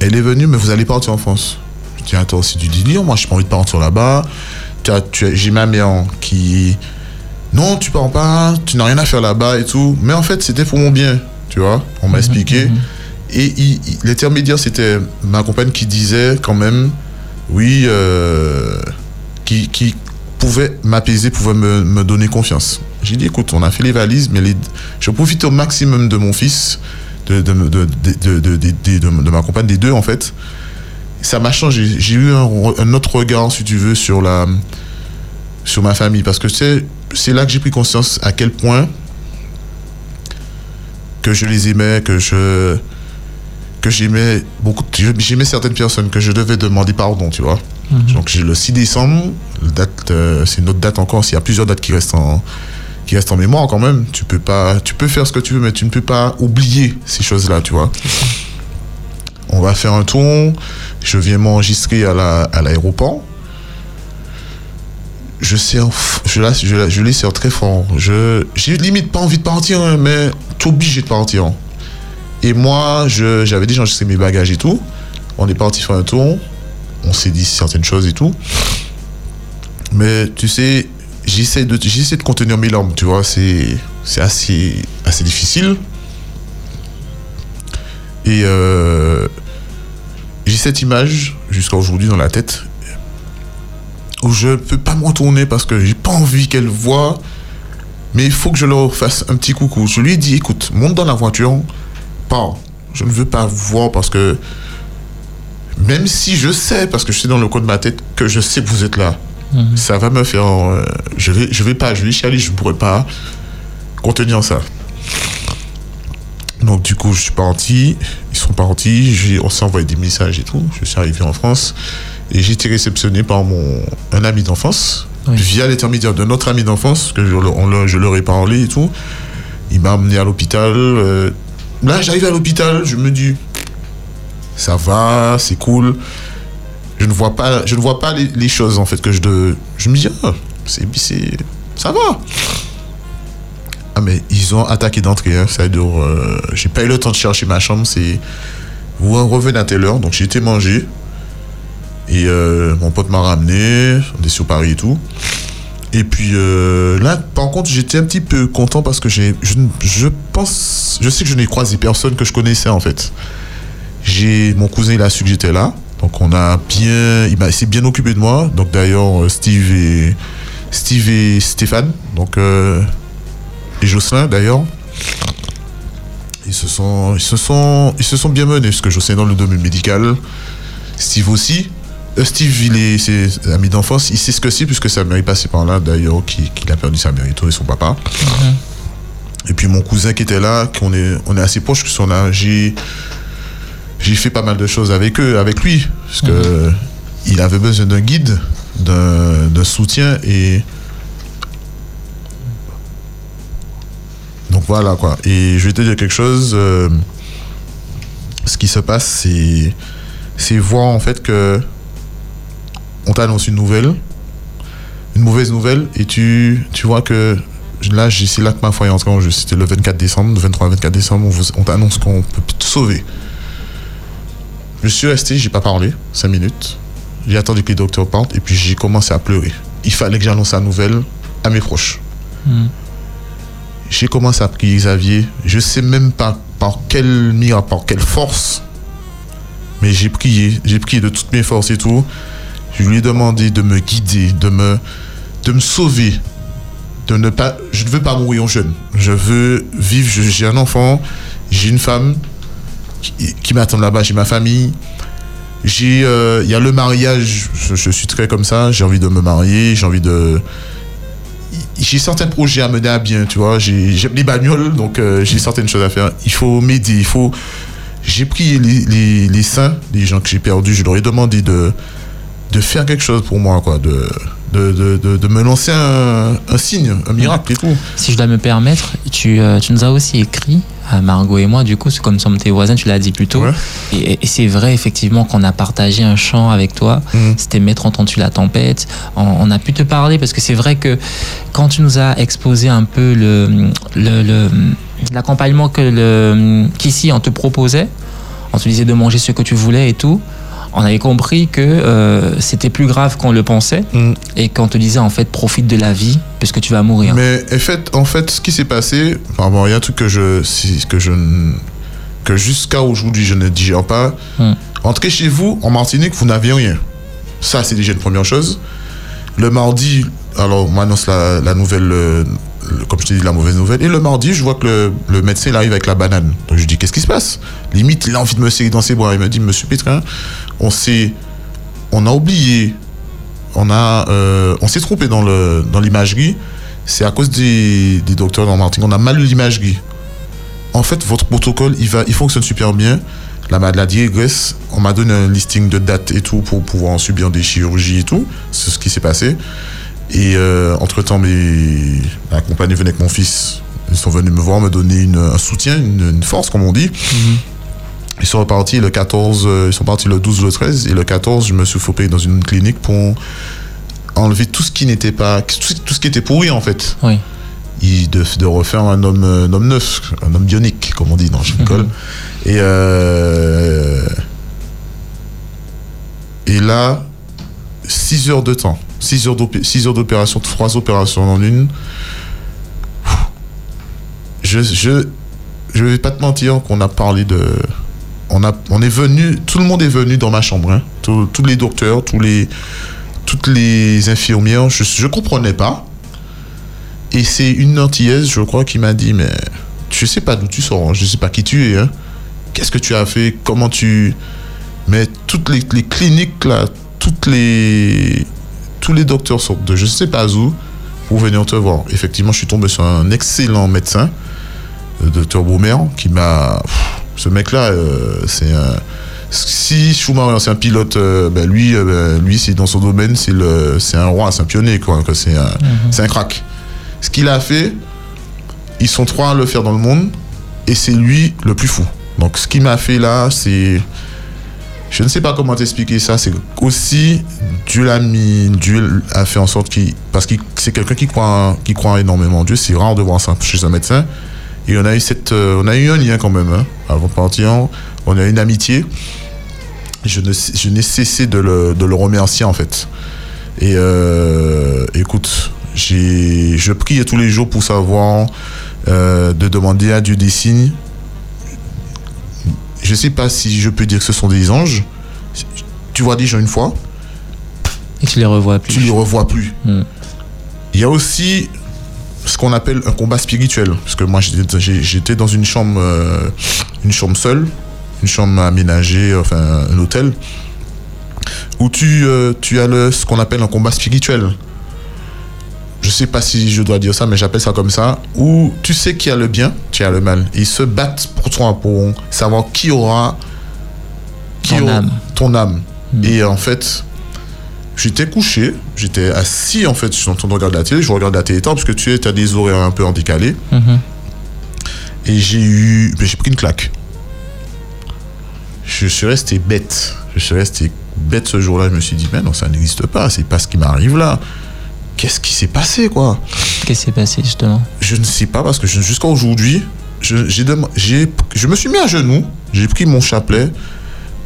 elle est venue, mais vous allez partir en France. Je dis, attends, c'est du délire, moi, j'ai pas envie de partir là-bas. J'ai ma mère qui. Non, tu pars pas, tu n'as rien à faire là-bas et tout. Mais en fait, c'était pour mon bien, tu vois. On m'a expliqué. Et il- il- l'intermédiaire, c'était ma compagne qui disait quand même, oui, euh, qui, qui pouvait m'apaiser, pouvait me, me donner confiance. J'ai dit, écoute, on a fait les valises, mais les- je profite au maximum de mon fils, de, ma compagne, des deux en fait. Ça m'a changé. J'ai eu un, un autre regard, si tu veux, sur, la, sur ma famille. Parce que c'est c'est là que j'ai pris conscience à quel point que je les aimais, que je que j'aimais beaucoup, j'aimais certaines personnes, que je devais demander pardon, tu vois. Donc j'ai le 6 décembre, date, euh, c'est une autre date encore, s'il y a plusieurs dates qui restent en qui restent en mémoire quand même. Tu peux pas, tu peux faire ce que tu veux, mais tu ne peux pas oublier ces choses-là, tu vois. On va faire un tour. Je viens m'enregistrer à la à l'aéroport. Je sers, je la, je, la- je les sers très fort. Je, j'ai limite pas envie de partir, hein, mais t'es obligé de partir. Et moi, j'avais déjà enregistré mes bagages et tout. On est parti faire un tour. On s'est dit certaines choses et tout. Mais tu sais, j'essaie de, j'essaie de contenir mes larmes, tu vois. C'est, c'est assez, assez difficile. Et Et euh, j'ai cette image jusqu'à aujourd'hui dans la tête où je ne peux pas me retourner parce que j'ai pas envie qu'elle voie. Mais il faut que je leur fasse un petit coucou. Je lui ai dit, écoute, monte dans la voiture, pars. Je ne veux pas voir parce que même si je sais, parce que je suis dans le coin de ma tête, que je sais que vous êtes là, Mhm. ça va me faire. euh, je vais, je vais pas, je vais chialer, je ne pourrais pas contenir ça. Donc du coup, je suis parti, ils sont partis, on s'est envoyé des messages et tout. Je suis arrivé en France et j'ai été réceptionné par mon un ami d'enfance Oui. via l'intermédiaire de notre ami d'enfance que je, leur- on leur- je leur ai parlé et tout. Il m'a amené à l'hôpital. euh, là, j'arrive à l'hôpital, je me dis, ça va, c'est cool. Je ne vois pas, je ne vois pas les, les choses en fait que je de, je me dis, ah, c'est, c'est, ça va. Ah mais ils ont attaqué d'entrée, hein, ça dure. euh, j'ai pas eu le temps de chercher ma chambre, c'est vous revenez à telle heure, donc j'ai été manger et euh, mon pote m'a ramené, on est sur Paris et tout. Et puis euh, là, par contre, j'étais un petit peu content parce que j'ai, je, pense, je sais que je n'ai croisé personne que je connaissais en fait. J'ai mon cousin, il a su que j'étais là, donc on a bien, il s'est bien occupé de moi. Donc d'ailleurs, euh, Steve et Steve et Stéphane, donc euh, et Jocelyn d'ailleurs, ils se sont, ils se sont, ils se sont bien menés parce que Jocelyn dans le domaine médical, Steve aussi. Euh, Steve, il est, c'est un ami d'enfance, il sait ce que c'est puisque sa mère est passée par là d'ailleurs, qui, qui a perdu sa mère et tout et son papa. Et puis mon cousin qui était là, qu'on est, on est assez proches que son âge, j'ai, j'ai fait pas mal de choses avec eux, avec lui, parce que il avait besoin d'un guide, d'un, d'un soutien et donc voilà quoi. Et je vais te dire quelque chose. euh, ce qui se passe, c'est c'est voir en fait que on t'annonce une nouvelle, une mauvaise nouvelle, et tu, tu vois que là, j'ai- c'est là que ma foi est entrée en jeu. C'était le 24 décembre, le 23-24 décembre, on, vous- on t'annonce qu'on peut te sauver. Je suis resté, j'ai pas parlé, 5 minutes. J'ai attendu que les docteurs partent, et puis j'ai commencé à pleurer. Il fallait que j'annonce la nouvelle à mes proches. Mhm. J'ai commencé à prier Xavier. Je sais même pas par quel miracle, par quelle force, mais j'ai prié, j'ai prié de toutes mes forces et tout. Je lui ai demandé de me guider, de me, de me sauver, de ne pas. Je ne veux pas mourir jeune. Je veux vivre. J'ai un enfant, j'ai une femme qui, m'attend là-bas, j'ai ma famille. J'ai, euh, il y a le mariage. Je, suis très comme ça. J'ai envie de me marier. J'ai envie de. J'ai certains projets à mener à bien, tu vois. J'ai- J'aime les bagnoles, donc euh, j'ai certaines choses à faire. Il faut m'aider. Il faut. J'ai les, les, les saints, les gens que j'ai perdus. Je leur ai demandé de de faire quelque chose pour moi, quoi, de, de, de, de, de me lancer un, un signe, un miracle et tout. Si je dois me permettre, tu, euh, tu nous as aussi écrit, à Margot et moi, du coup, comme sommes tes voisins, tu l'as dit plus tôt. Ouais. Et, et c'est vrai, effectivement, qu'on a partagé un chant avec toi. Mhm. C'était Mettre entendu la tempête. On, on a pu te parler parce que c'est vrai que quand tu nous as exposé un peu le, le, le- l'accompagnement que le, qu'ici on te proposait, on te disait de manger ce que tu voulais et tout. On avait compris que euh, c'était plus grave qu'on le pensait Mhm. et qu'on te disait en fait profite de la vie puisque tu vas mourir. Mais en fait, en fait, ce qui s'est passé, il y a un truc que je, que je, que jusqu'à aujourd'hui je ne digère pas. Hmm. Entrez chez vous en Martinique, vous n'avez rien. Ça, c'est déjà une première chose. Le mardi, alors on m'annonce la, la nouvelle, euh, le- comme je t'ai dit, la mauvaise nouvelle. Et le mardi, je vois que le, le médecin il arrive avec la banane. Donc je dis, qu'est-ce qui se passe? Limite, il a envie de me serrer dans ses bras. Il me dit, Monsieur Pétrin, on s'est, on a oublié, on a, euh, on s'est trompé dans le, dans l'imagerie. C'est à cause des, des docteurs dans Martinique. On a mal l'imagerie. En fait, votre protocole, il va, il fonctionne super bien. La maladie régresse. On m'a donné un listing de dates et tout pour pouvoir en subir des chirurgies et tout. C'est ce qui s'est passé. Et euh, entre-temps, mes... ma compagne venait avec mon fils. Ils sont venus me voir, me donner une- un soutien, une, une force, comme on dit. Ils sont repartis le 14, euh, ils sont partis le 12, le 13. Et le 14, je me suis fopé dans une clinique pour enlever tout ce qui n'était pas. Tout, ce- tout ce qui était pourri, en fait. Oui. Il, de, de refaire un homme, un homme neuf, un homme bionique, comme on dit dans je rigole. Et, euh, et là, 6 heures de temps, 6 heures d'opé- six heures d'opération, 3 opérations en une. Je, je, je vais pas te mentir qu'on a parlé de. on, est venu, tout le monde est venu dans ma chambre. hein. Tous- les docteurs, tous les, toutes les infirmières. Je ne comprenais pas. Et c'est une antillaise, je crois, qui m'a dit, mais je sais pas d'où tu sors, hein. je sais pas qui tu es. hein. Qu'est-ce que tu as fait? Comment tu... Mais toutes les, les cliniques, là, toutes les, tous les docteurs sortent de je sais pas où pour venir te voir. Effectivement, je suis tombé sur un excellent médecin, le docteur Baumer, qui m'a... Ce mec-là, euh, c'est un... Si Schumacher c'est un pilote, euh, ben lui, euh, ben lui c'est dans son domaine, c'est le, c'est un roi, c'est un pionnier, quoi. que C'est un, c'est un crack. Ce qu'il a fait, ils sont trois à le faire dans le monde, et c'est lui le plus fou. Donc ce qu'il m'a fait là, c'est... Je ne sais pas comment t'expliquer ça. C'est aussi Dieu l'a mis, Dieu a fait en sorte qu'il, parce que c'est quelqu'un qui croit, qui croit énormément en Dieu. C'est rare de voir ça chez un médecin. Et on a eu cette, euh, on a eu un lien quand même. hein. Avant de partir, on a eu une amitié. Je je n'ai cessé de le, de le remercier en fait. Et euh, écoute, je prie tous les jours pour savoir, euh, de demander à Dieu des signes je sais pas si je peux dire que ce sont des anges. Tu vois des gens une fois, Et tu les revois plus. tu les revois plus. Mm. Il y a aussi ce qu'on appelle un combat spirituel. Parce que moi, j'étais dans une chambre, euh, une chambre seule, une chambre aménagée, enfin un hôtel, où tu, euh, tu as le, ce qu'on appelle un combat spirituel. Je sais pas si je dois dire ça, mais j'appelle ça comme ça. Où tu sais qu'il y a le bien, tu as le mal. Ils se battent pour toi, pour savoir qui aura qui Ton aura- âme. ton âme. Mm. Et en fait, j'étais couché, j'étais assis en fait, je suis en train de regarder la télé, je regarde la télé parce que tu as des horaires un peu en décalé. Mhm. Et j'ai eu. mais J'ai pris une claque. Je suis resté bête. Je suis resté bête ce jour-là. Je me suis dit, mais non, ça n'existe pas. C'est pas ce qui m'arrive là. Qu'est-ce qui s'est passé, quoi Qu'est-ce qui s'est passé justement Je ne sais pas parce que jusqu'à aujourd'hui, je, me suis mis à genoux. J'ai pris mon chapelet.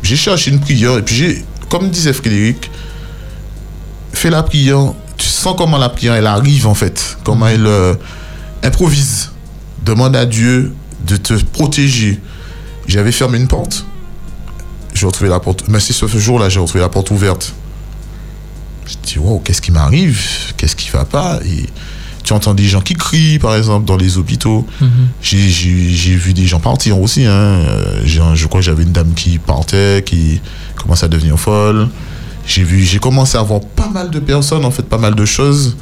J'ai cherché une prière. Et puis, j'ai, comme disait Frédéric, fais la prière. Tu sens comment la prière, elle arrive en fait. Comment elle euh, improvise. Demande à Dieu de te protéger. J'avais fermé une porte. J'ai retrouvé la porte. Mais c'est ce jour-là, j'ai retrouvé la porte ouverte. Je me dis, wow, qu'est-ce qui m'arrive? Qu'est-ce qui va pas? Et tu entends des gens qui crient, par exemple, dans les hôpitaux. Mhm. J'ai- vu des gens partir aussi. Hein. Euh, je crois que j'avais une dame qui partait, qui commençait à devenir folle. J'ai vu, j'ai commencé à voir pas mal de personnes, en fait, pas mal de choses.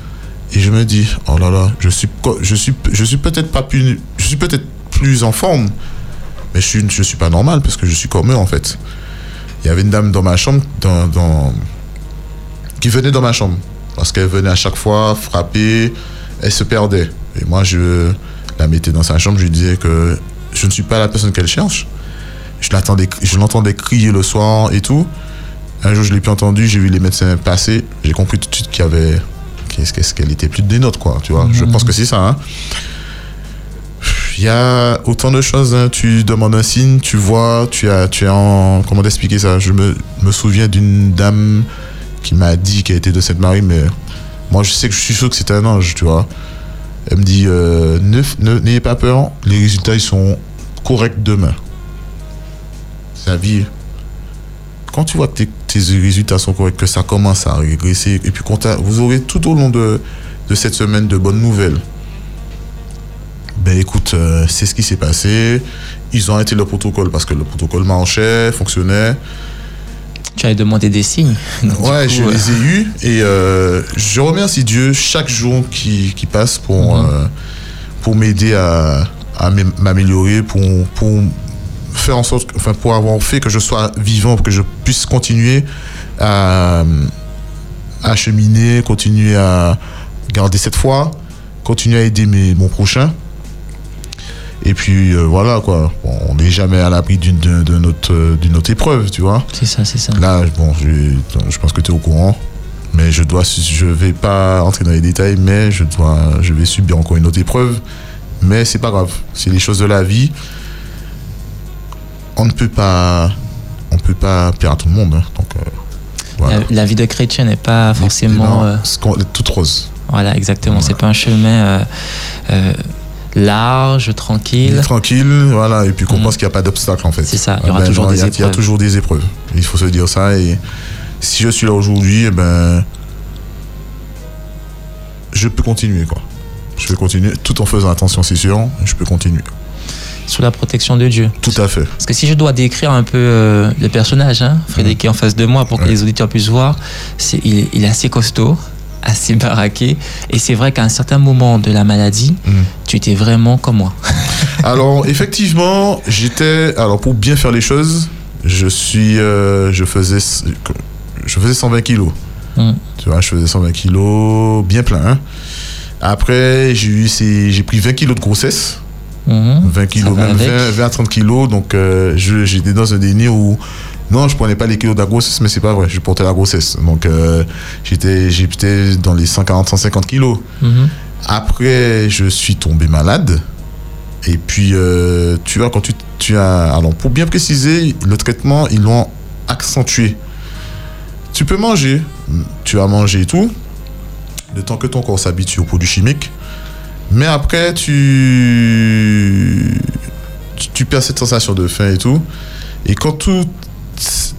Et je me dis, oh là là, je suis, je suis, je suis peut-être pas plus, je suis peut-être plus en forme, mais je suis, je suis pas normal parce que je suis comme eux, en fait. Il y avait une dame dans ma chambre, dans, dans- qui venait dans ma chambre parce qu'elle venait à chaque fois frapper, elle se perdait. Et moi, je la mettais dans sa chambre, je lui disais que je ne suis pas la personne qu'elle cherche. Je l'attendais, je l'entendais crier le soir et tout. Un jour, je l'ai plus entendu, j'ai vu les médecins passer, j'ai compris tout de suite qu'il y avait qu'est-ce qu'elle était plus des nôtres, quoi, tu vois. Je pense que c'est ça. hein. Il y a autant de choses. hein. Tu demandes un signe, tu vois, tu as, tu es en. Comment t'expliquer ça? Je me, me souviens d'une dame qui m'a dit qu'elle était de cette Marie, mais moi je sais que je suis sûr que c'est un ange, tu vois. Elle me dit euh, n'ayez pas peur, les résultats ils sont corrects demain. La vie. Quand tu vois que tes, résultats sont corrects, que ça commence à régresser, et puis vous aurez tout au long de, de cette semaine de bonnes nouvelles. Ben écoute, euh, c'est ce qui s'est passé. Ils ont arrêté le protocole parce que le protocole marchait, fonctionnait. Tu avais demandé des signes. Donc, Ouais, coup, je euh, les ai eus et euh, je remercie Dieu chaque jour qui, qui passe pour, Mhm. euh, pour m'aider à, à m'am- m'améliorer, pour, pour faire en sorte, enfin, pour avoir fait que je sois vivant, pour que je puisse continuer à, à cheminer, continuer à garder cette foi, continuer à aider mes, mon prochain. Et puis euh, voilà quoi, Bon, on n'est jamais à l'abri d'une de, de notre, euh, d'une autre épreuve, tu vois. C'est ça, c'est ça. Là, bon, je, je pense que tu es au courant, mais je dois, je vais pas entrer dans les détails, mais je dois, je vais subir encore une autre épreuve. Mais c'est pas grave, c'est les choses de la vie. On ne peut pas, on peut pas perdre tout le monde, hein. donc euh, voilà. La, la vie de chrétien n'est pas forcément. Non, euh, toute rose. Voilà, exactement. Voilà. C'est pas un chemin. Large, tranquille. Tranquille, voilà, et puis qu'on Mhm. pense qu'il n'y a pas d'obstacle en fait. C'est ça, il y aura Ben toujours non, des y a- Il y a épreuves. toujours des épreuves. Il faut se dire ça. Et si je suis là aujourd'hui, eh ben, je peux continuer quoi. Je peux continuer tout en faisant attention, c'est sûr. Je peux continuer. Sous la protection de Dieu. Tout à fait. Parce que si je dois décrire un peu euh, le personnage, hein, Frédéric qui est en face de moi, pour que les auditeurs puissent voir, il est assez costaud, assez baraqué. Et c'est vrai qu'à un certain moment de la maladie, Mm. tu étais vraiment comme moi. Alors effectivement, j'étais. Alors pour bien faire les choses, je suis. euh, je faisais. Je faisais 120 kilos. Mm. Tu vois, je faisais 120 kilos, bien plein. hein. Après, j'ai eu ces- j'ai pris 20 kilos de grossesse. Mhm. 20 kilos, va même avec. 20, 20 à 30 kilos. Donc, euh, je- j'étais dans un déni où, non, je prenais pas les kilos de la grossesse, mais c'est pas vrai, je portais la grossesse. Donc, euh, j'étais j'étais dans les 140, 150 kilos. Mhm. Après, je suis tombé malade. Et puis, euh, tu vois, quand tu, tu as. Alors, pour bien préciser, le traitement, ils l'ont accentué. Tu peux manger, tu as mangé et tout, le temps que ton corps s'habitue aux produits chimiques. Mais après, tu, tu, tu perds cette sensation de faim et tout. Et quand tout,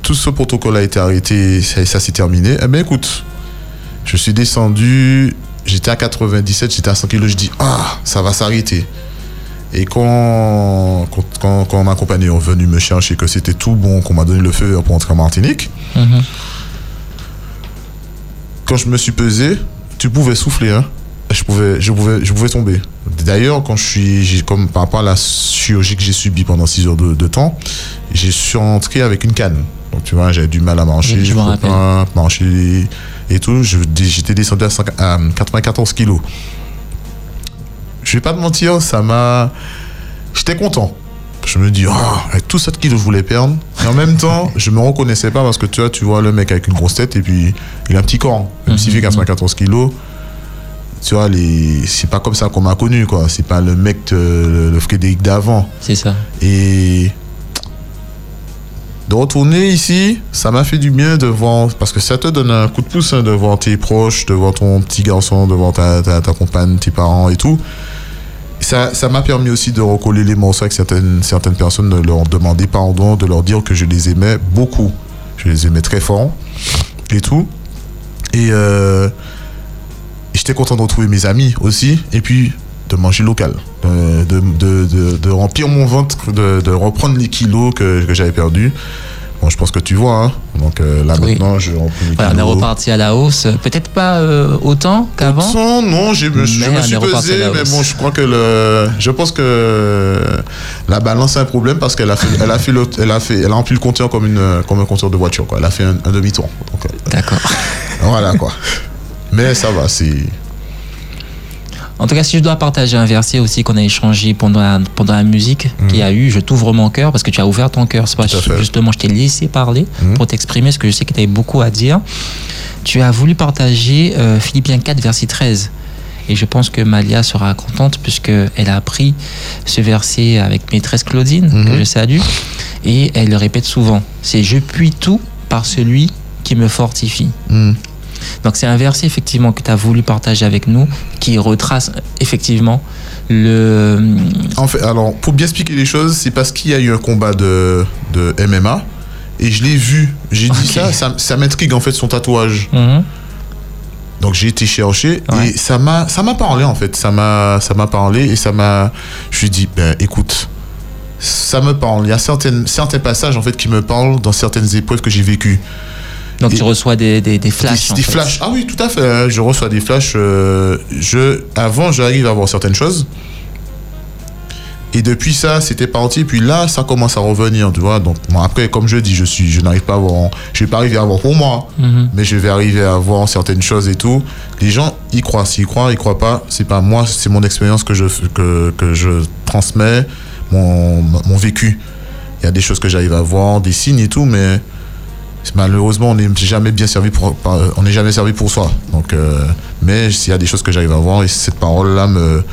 tout ce protocole a été arrêté, ça, ça s'est terminé, eh bien, écoute, je suis descendu, j'étais à 97, j'étais à 100 kilos, je dis, ah, ça va s'arrêter. Et quand, quand, ma compagnie est venue me chercher que c'était tout bon, qu'on m'a donné le feu pour entrer en Martinique, Mhm. quand je me suis pesé, tu pouvais souffler, hein. Je pouvais, je pouvais, je pouvais tomber. D'ailleurs, quand je suis, j'ai- comme par rapport à la chirurgie que j'ai subie pendant 6 heures de, de temps, j'ai suis rentré avec une canne. Donc, tu vois, j'avais du mal à marcher, je pouvais pas marcher et tout. Je- J'étais descendu à, 5 à 94 kilos. Je vais pas te mentir, ça m'a. J'étais content. Je me dis, ah, avec tout 7 kilos que je voulais perdre. Et en même temps, je me reconnaissais pas parce que tu vois, tu vois le mec avec une grosse tête et puis il a un petit corps. Même s'il fait 94 kilos, tu vois, les... c'est pas comme ça qu'on m'a connu, quoi. C'est pas le mec, le, le Frédéric d'avant. C'est ça. Et de retourner ici, ça m'a fait du bien de voir, parce que ça te donne un coup de pouce hein, de voir tes proches, de voir ton petit garçon, de voir ta, ta, ta compagne, tes parents et tout. Ça ça m'a permis aussi de recoller les morceaux avec certaines, certaines personnes, de leur demander pardon, de leur dire que je les aimais beaucoup. Je les aimais très fort et tout. Et euh, et j'étais content de retrouver mes amis aussi. Et puis de manger local, de, de, de, de- de remplir mon ventre, de, reprendre les kilos que, que j'avais perdus. Bon, je pense que tu vois. hein. Donc euh, là Oui. maintenant, je remplis les Voilà, on est kilos. reparti à la hausse. Peut-être pas euh, autant qu'avant. Sans, non, je, me suis pesé, mais bon, je crois que le, je pense que la balance a un problème parce qu'elle a fait, elle a fait, le- elle a fait, elle a rempli le compteur comme une, comme un compteur de voiture, quoi. Elle a fait un, un demi-tour. Euh, D'accord. voilà, quoi. Mais ça va, c'est, En tout cas, si je dois partager un verset aussi qu'on a échangé pendant la, pendant la musique qu'il y a eu, je t'ouvre mon cœur parce que tu as ouvert ton cœur. C'est pas justement, je t'ai laissé parler Mhm. pour t'exprimer parce que je sais que tu avais beaucoup à dire. Tu as voulu partager euh, Philippiens 4, verset 13. Et je pense que Malia sera contente puisqu'elle a appris ce verset avec maîtresse Claudine, que Mhm. je salue. Et elle le répète souvent. C'est Je puis tout par celui qui me fortifie. Donc c'est un verset effectivement que tu as voulu partager avec nous qui retrace effectivement le... En fait, alors, pour bien expliquer les choses, c'est parce qu'il y a eu un combat de, de MMA et je l'ai vu. J'ai dit ça, ça, ça m'intrigue en fait son tatouage. Mhm. Donc j'ai été chercher Ouais. et ça m'a ça m'a parlé en fait, ça m'a ça m'a parlé et ça m'a je lui ai dit ben écoute, ça me parle, il y a certaines certains passages en fait qui me parlent dans certaines épreuves que j'ai vécues. Donc Et- tu reçois des, des, des flashs. des, flashs. Ah oui, tout à fait. hein. Je reçois des flashs. euh, je, avant, j'arrive à voir certaines choses. Et depuis ça, c'était parti. Puis là, ça commence à revenir, tu vois. Donc, bon, après, comme je dis, je suis, je n'arrive pas à voir. Je vais pas arriver à voir pour moi, Mhm. mais je vais arriver à voir certaines choses et tout. Les gens y croient. S'ils croient, ils croient pas. C'est pas moi. C'est mon expérience que je, que, que je transmets, mon, mon vécu. Il y a des choses que j'arrive à voir, des signes et tout, mais malheureusement, on n'est jamais bien servi pour, soi. Euh, mais s'il y a des choses que j'arrive à voir et cette parole-là me,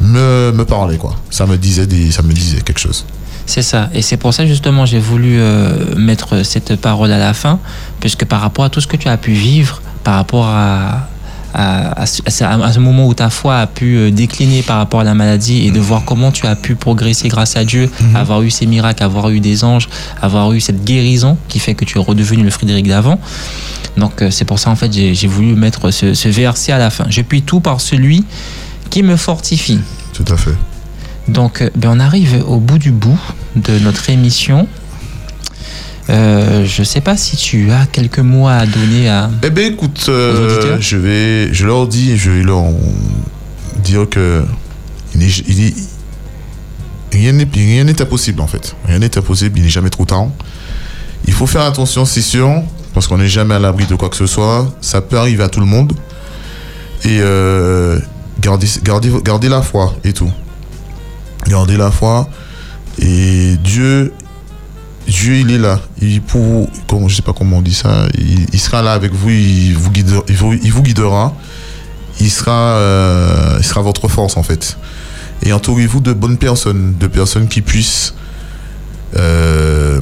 me, me parlait quoi. Ça me disait des, ça me disait quelque chose. C'est ça. Et c'est pour ça justement j'ai voulu euh, mettre cette parole à la fin, puisque par rapport à tout ce que tu as pu vivre, par rapport à, à, à ce- à moment où ta foi a pu euh, décliner par rapport à la maladie et de voir comment tu as pu progresser grâce à Dieu, avoir eu ces miracles, avoir eu des anges, avoir eu cette guérison qui fait que tu es redevenu le Frédéric d'avant. Donc euh, c'est pour ça en fait j'ai j'ai voulu mettre ce, ce verset à la fin. Je puis tout par celui qui me fortifie. Tout à fait. Donc, euh, ben, on arrive au bout du bout de notre émission. Euh, je ne sais pas si tu as quelques mots à donner à. Eh ben écoute, euh, je vais, je leur dis, je vais leur dire que il n'est- il est- rien n'est rien n'est impossible en fait. Rien n'est impossible, il n'est jamais trop tard. Il faut faire attention, c'est sûr, parce qu'on n'est jamais à l'abri de quoi que ce soit. Ça peut arriver à tout le monde. Et euh, gardez, gardez, gardez la foi et tout. Gardez la foi. Et Dieu, Dieu, il est là. Il pour, comment, je sais pas comment on dit ça. Il, sera là avec vous. Il vous guidera. Il vous, guidera. Il sera, euh, sera votre force en fait. Et entourez-vous de bonnes personnes, de personnes qui puissent, euh,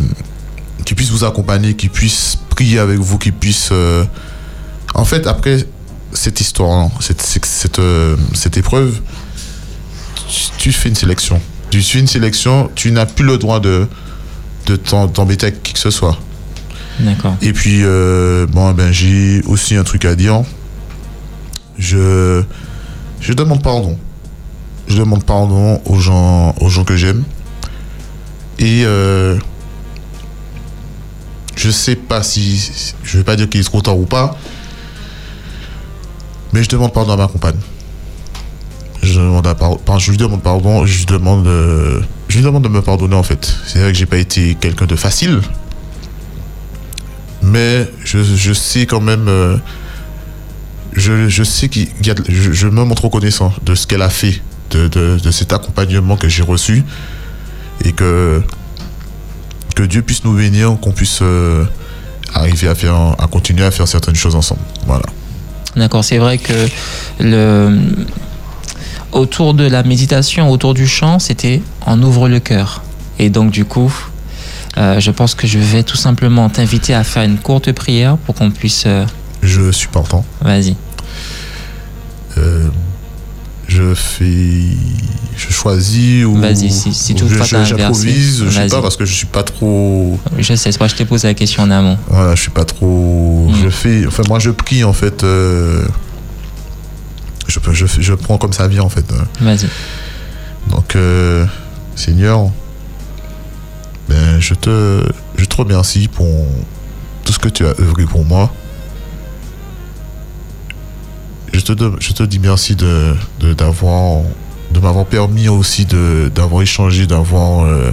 qui puissent vous accompagner, qui puissent prier avec vous, qui puissent. euh, En fait, après cette histoire, cette, cette, cette, cette épreuve, tu, tu fais une sélection. Tu fais une sélection. Tu n'as plus le droit de de t'embêter avec qui que ce soit. D'accord. Et puis, euh, bon, ben, j'ai aussi un truc à dire. Je, je demande pardon. Je demande pardon aux gens, aux gens que j'aime. Et euh, je sais pas si. Je vais pas dire qu'il est trop tard ou pas. Mais je demande pardon à ma compagne. Je, demande à par- par- je lui demande pardon. Je lui demande, euh, je lui demande de me pardonner en fait. C'est vrai que j'ai pas été quelqu'un de facile. Mais je, je sais quand même euh, je, je sais qu'il y a je, me montre reconnaissant de ce qu'elle a fait de, de, de cet accompagnement que j'ai reçu. Et que que Dieu puisse nous bénir qu'on puisse euh, arriver à faire à continuer à faire certaines choses ensemble. Voilà. D'accord, c'est vrai que le autour de la méditation, autour du chant, c'était on ouvre le cœur. Et donc du coup, euh, je pense que je vais tout simplement t'inviter à faire une courte prière pour qu'on puisse. euh, je suis partant Vas-y. Euh, je fais je choisis ou, Vas-y, si- si t'inverser, j'improvise je sais pas parce que je suis pas trop Je sais, c'est pas, je t'ai posé la question en amont. Voilà, je suis pas trop. Mhm. Je fais. Enfin, moi, je prie en fait. Je, prends comme ça vient en fait. Vas-y. Donc, euh, Seigneur, ben, je te, je te remercie pour tout ce que tu as œuvré pour moi. Je te, je te dis merci de, de, d'avoir, de m'avoir permis aussi de, d'avoir échangé, d'avoir euh,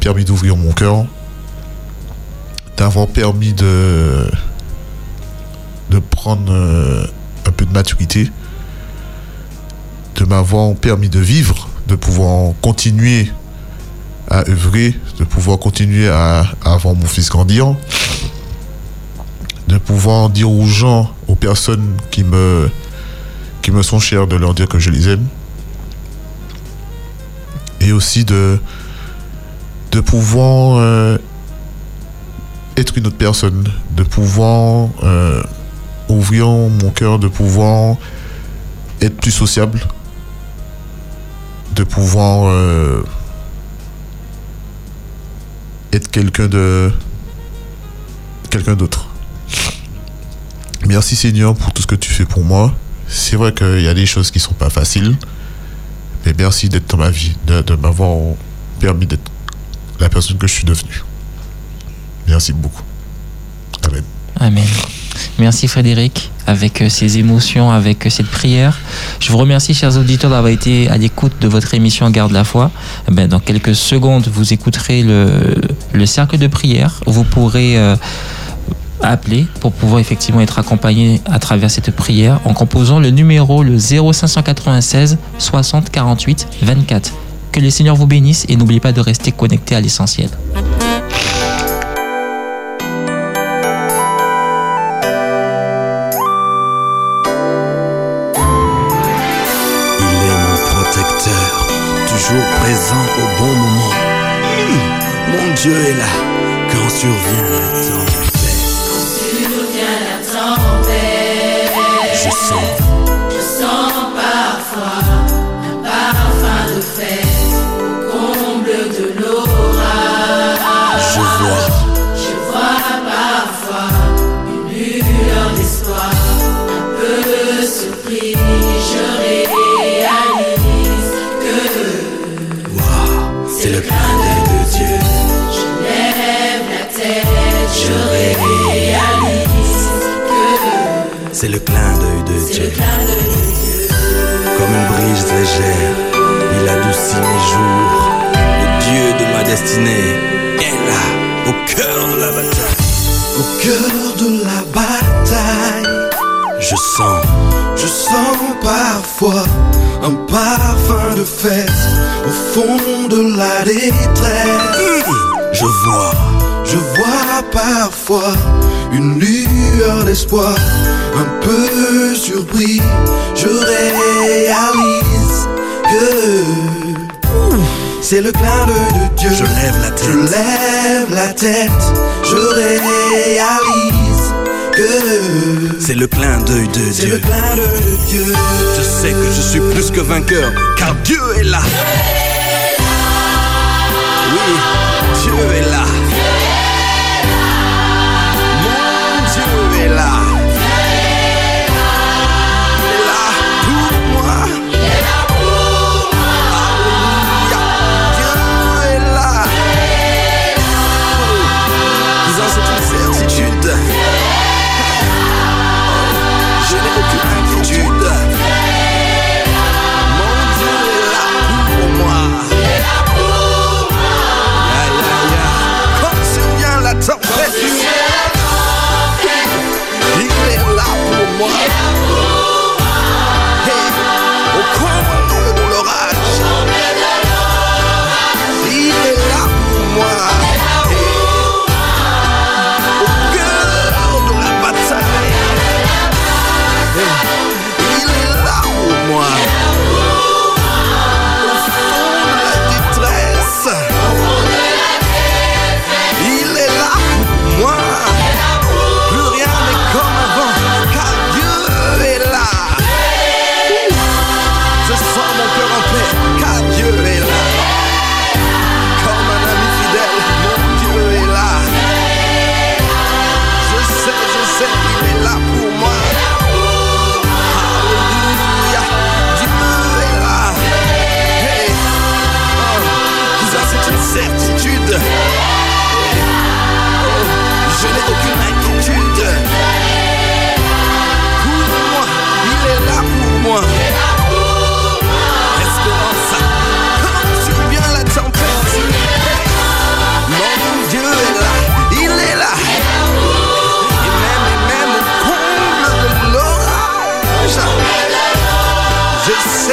permis d'ouvrir mon cœur, d'avoir permis de, de prendre euh, un peu de maturité, de m'avoir permis de vivre, de pouvoir continuer à œuvrer, de pouvoir continuer à, à voir mon fils grandir, de pouvoir dire aux gens, aux personnes qui me, qui me sont chères, de leur dire que je les aime. Et aussi de, de pouvoir euh, être une autre personne, de pouvoir euh, ouvrir mon cœur, de pouvoir être plus sociable, de pouvoir euh, être quelqu'un de quelqu'un d'autre. Merci Seigneur pour tout ce que tu fais pour moi. C'est vrai qu'il y a des choses qui sont pas faciles, mais merci d'être dans ma vie, de, de m'avoir permis d'être la personne que je suis devenue. Merci beaucoup. Amen. Amen. Merci Frédéric, avec euh, ces émotions, avec euh, cette prière. Je vous remercie, chers auditeurs, d'avoir été à l'écoute de votre émission Garde la foi. Eh ben, dans quelques secondes, vous écouterez le, le cercle de prière. Vous pourrez euh, appeler pour pouvoir effectivement être accompagné à travers cette prière en composant le numéro le 0596 60 48 24. Que les Seigneurs vous bénissent et n'oubliez pas de rester connecté à l'essentiel. 只有你。Comme une brise légère, il adoucit mes jours. Le Dieu de ma destinée est là, au cœur de la bataille. Au cœur de la bataille, je sens, je sens parfois un parfum de fête au fond de la détresse. Je vois, je vois parfois une lueur d'espoir, un peu surpris, je réalise que c'est le clin d'œil de Dieu. Je lève la tête. Je lève la tête. Je réalise que c'est le clin d'œil de Dieu. C'est le clin d'œil de Dieu. Je sais que je suis plus que vainqueur, car Dieu est là. Oui, Dieu est là.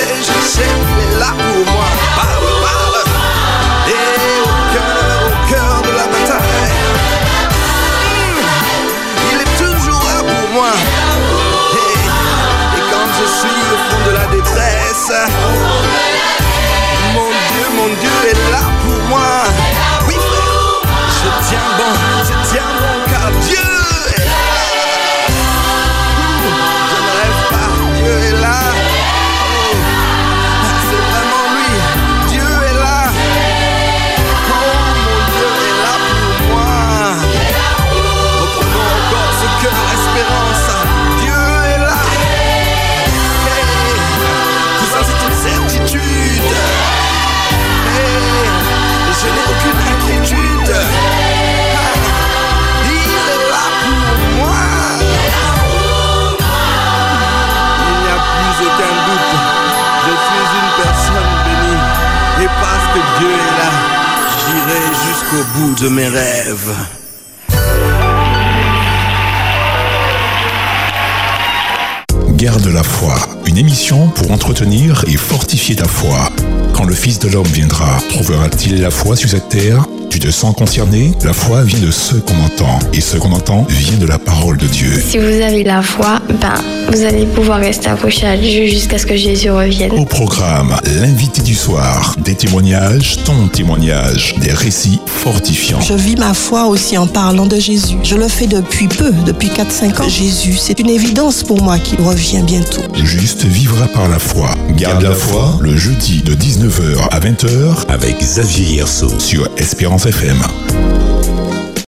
Sais, je sais qu'il est là pour moi. Parle, parle. Et au cœur, au cœur de la bataille, il est toujours là pour moi. Et, et quand je suis au fond de la détresse, mon Dieu, mon Dieu est là pour moi. Oui, frère, je tiens bon, je tiens bon, jusqu'au bout de mes rêves. Garde la foi, une émission pour entretenir et fortifier ta foi. Quand le Fils de l'homme viendra, trouvera-t-il la foi sur cette terre? Tu te sens concerné La foi vient de ce qu'on entend. Et ce qu'on entend vient de la parole de Dieu. Si vous avez la foi, ben, vous allez pouvoir rester accroché à Dieu jusqu'à ce que Jésus revienne. Au programme, l'invité du soir, des témoignages, ton témoignage, des récits fortifiants. Je vis ma foi aussi en parlant de Jésus. Je le fais depuis peu, depuis 4-5 ans. Jésus, c'est une évidence pour moi qu'il revient bientôt. Juste vivra par la foi. Garde la foi le jeudi de 19h à 20h avec Xavier Yerso sur Espérance FM.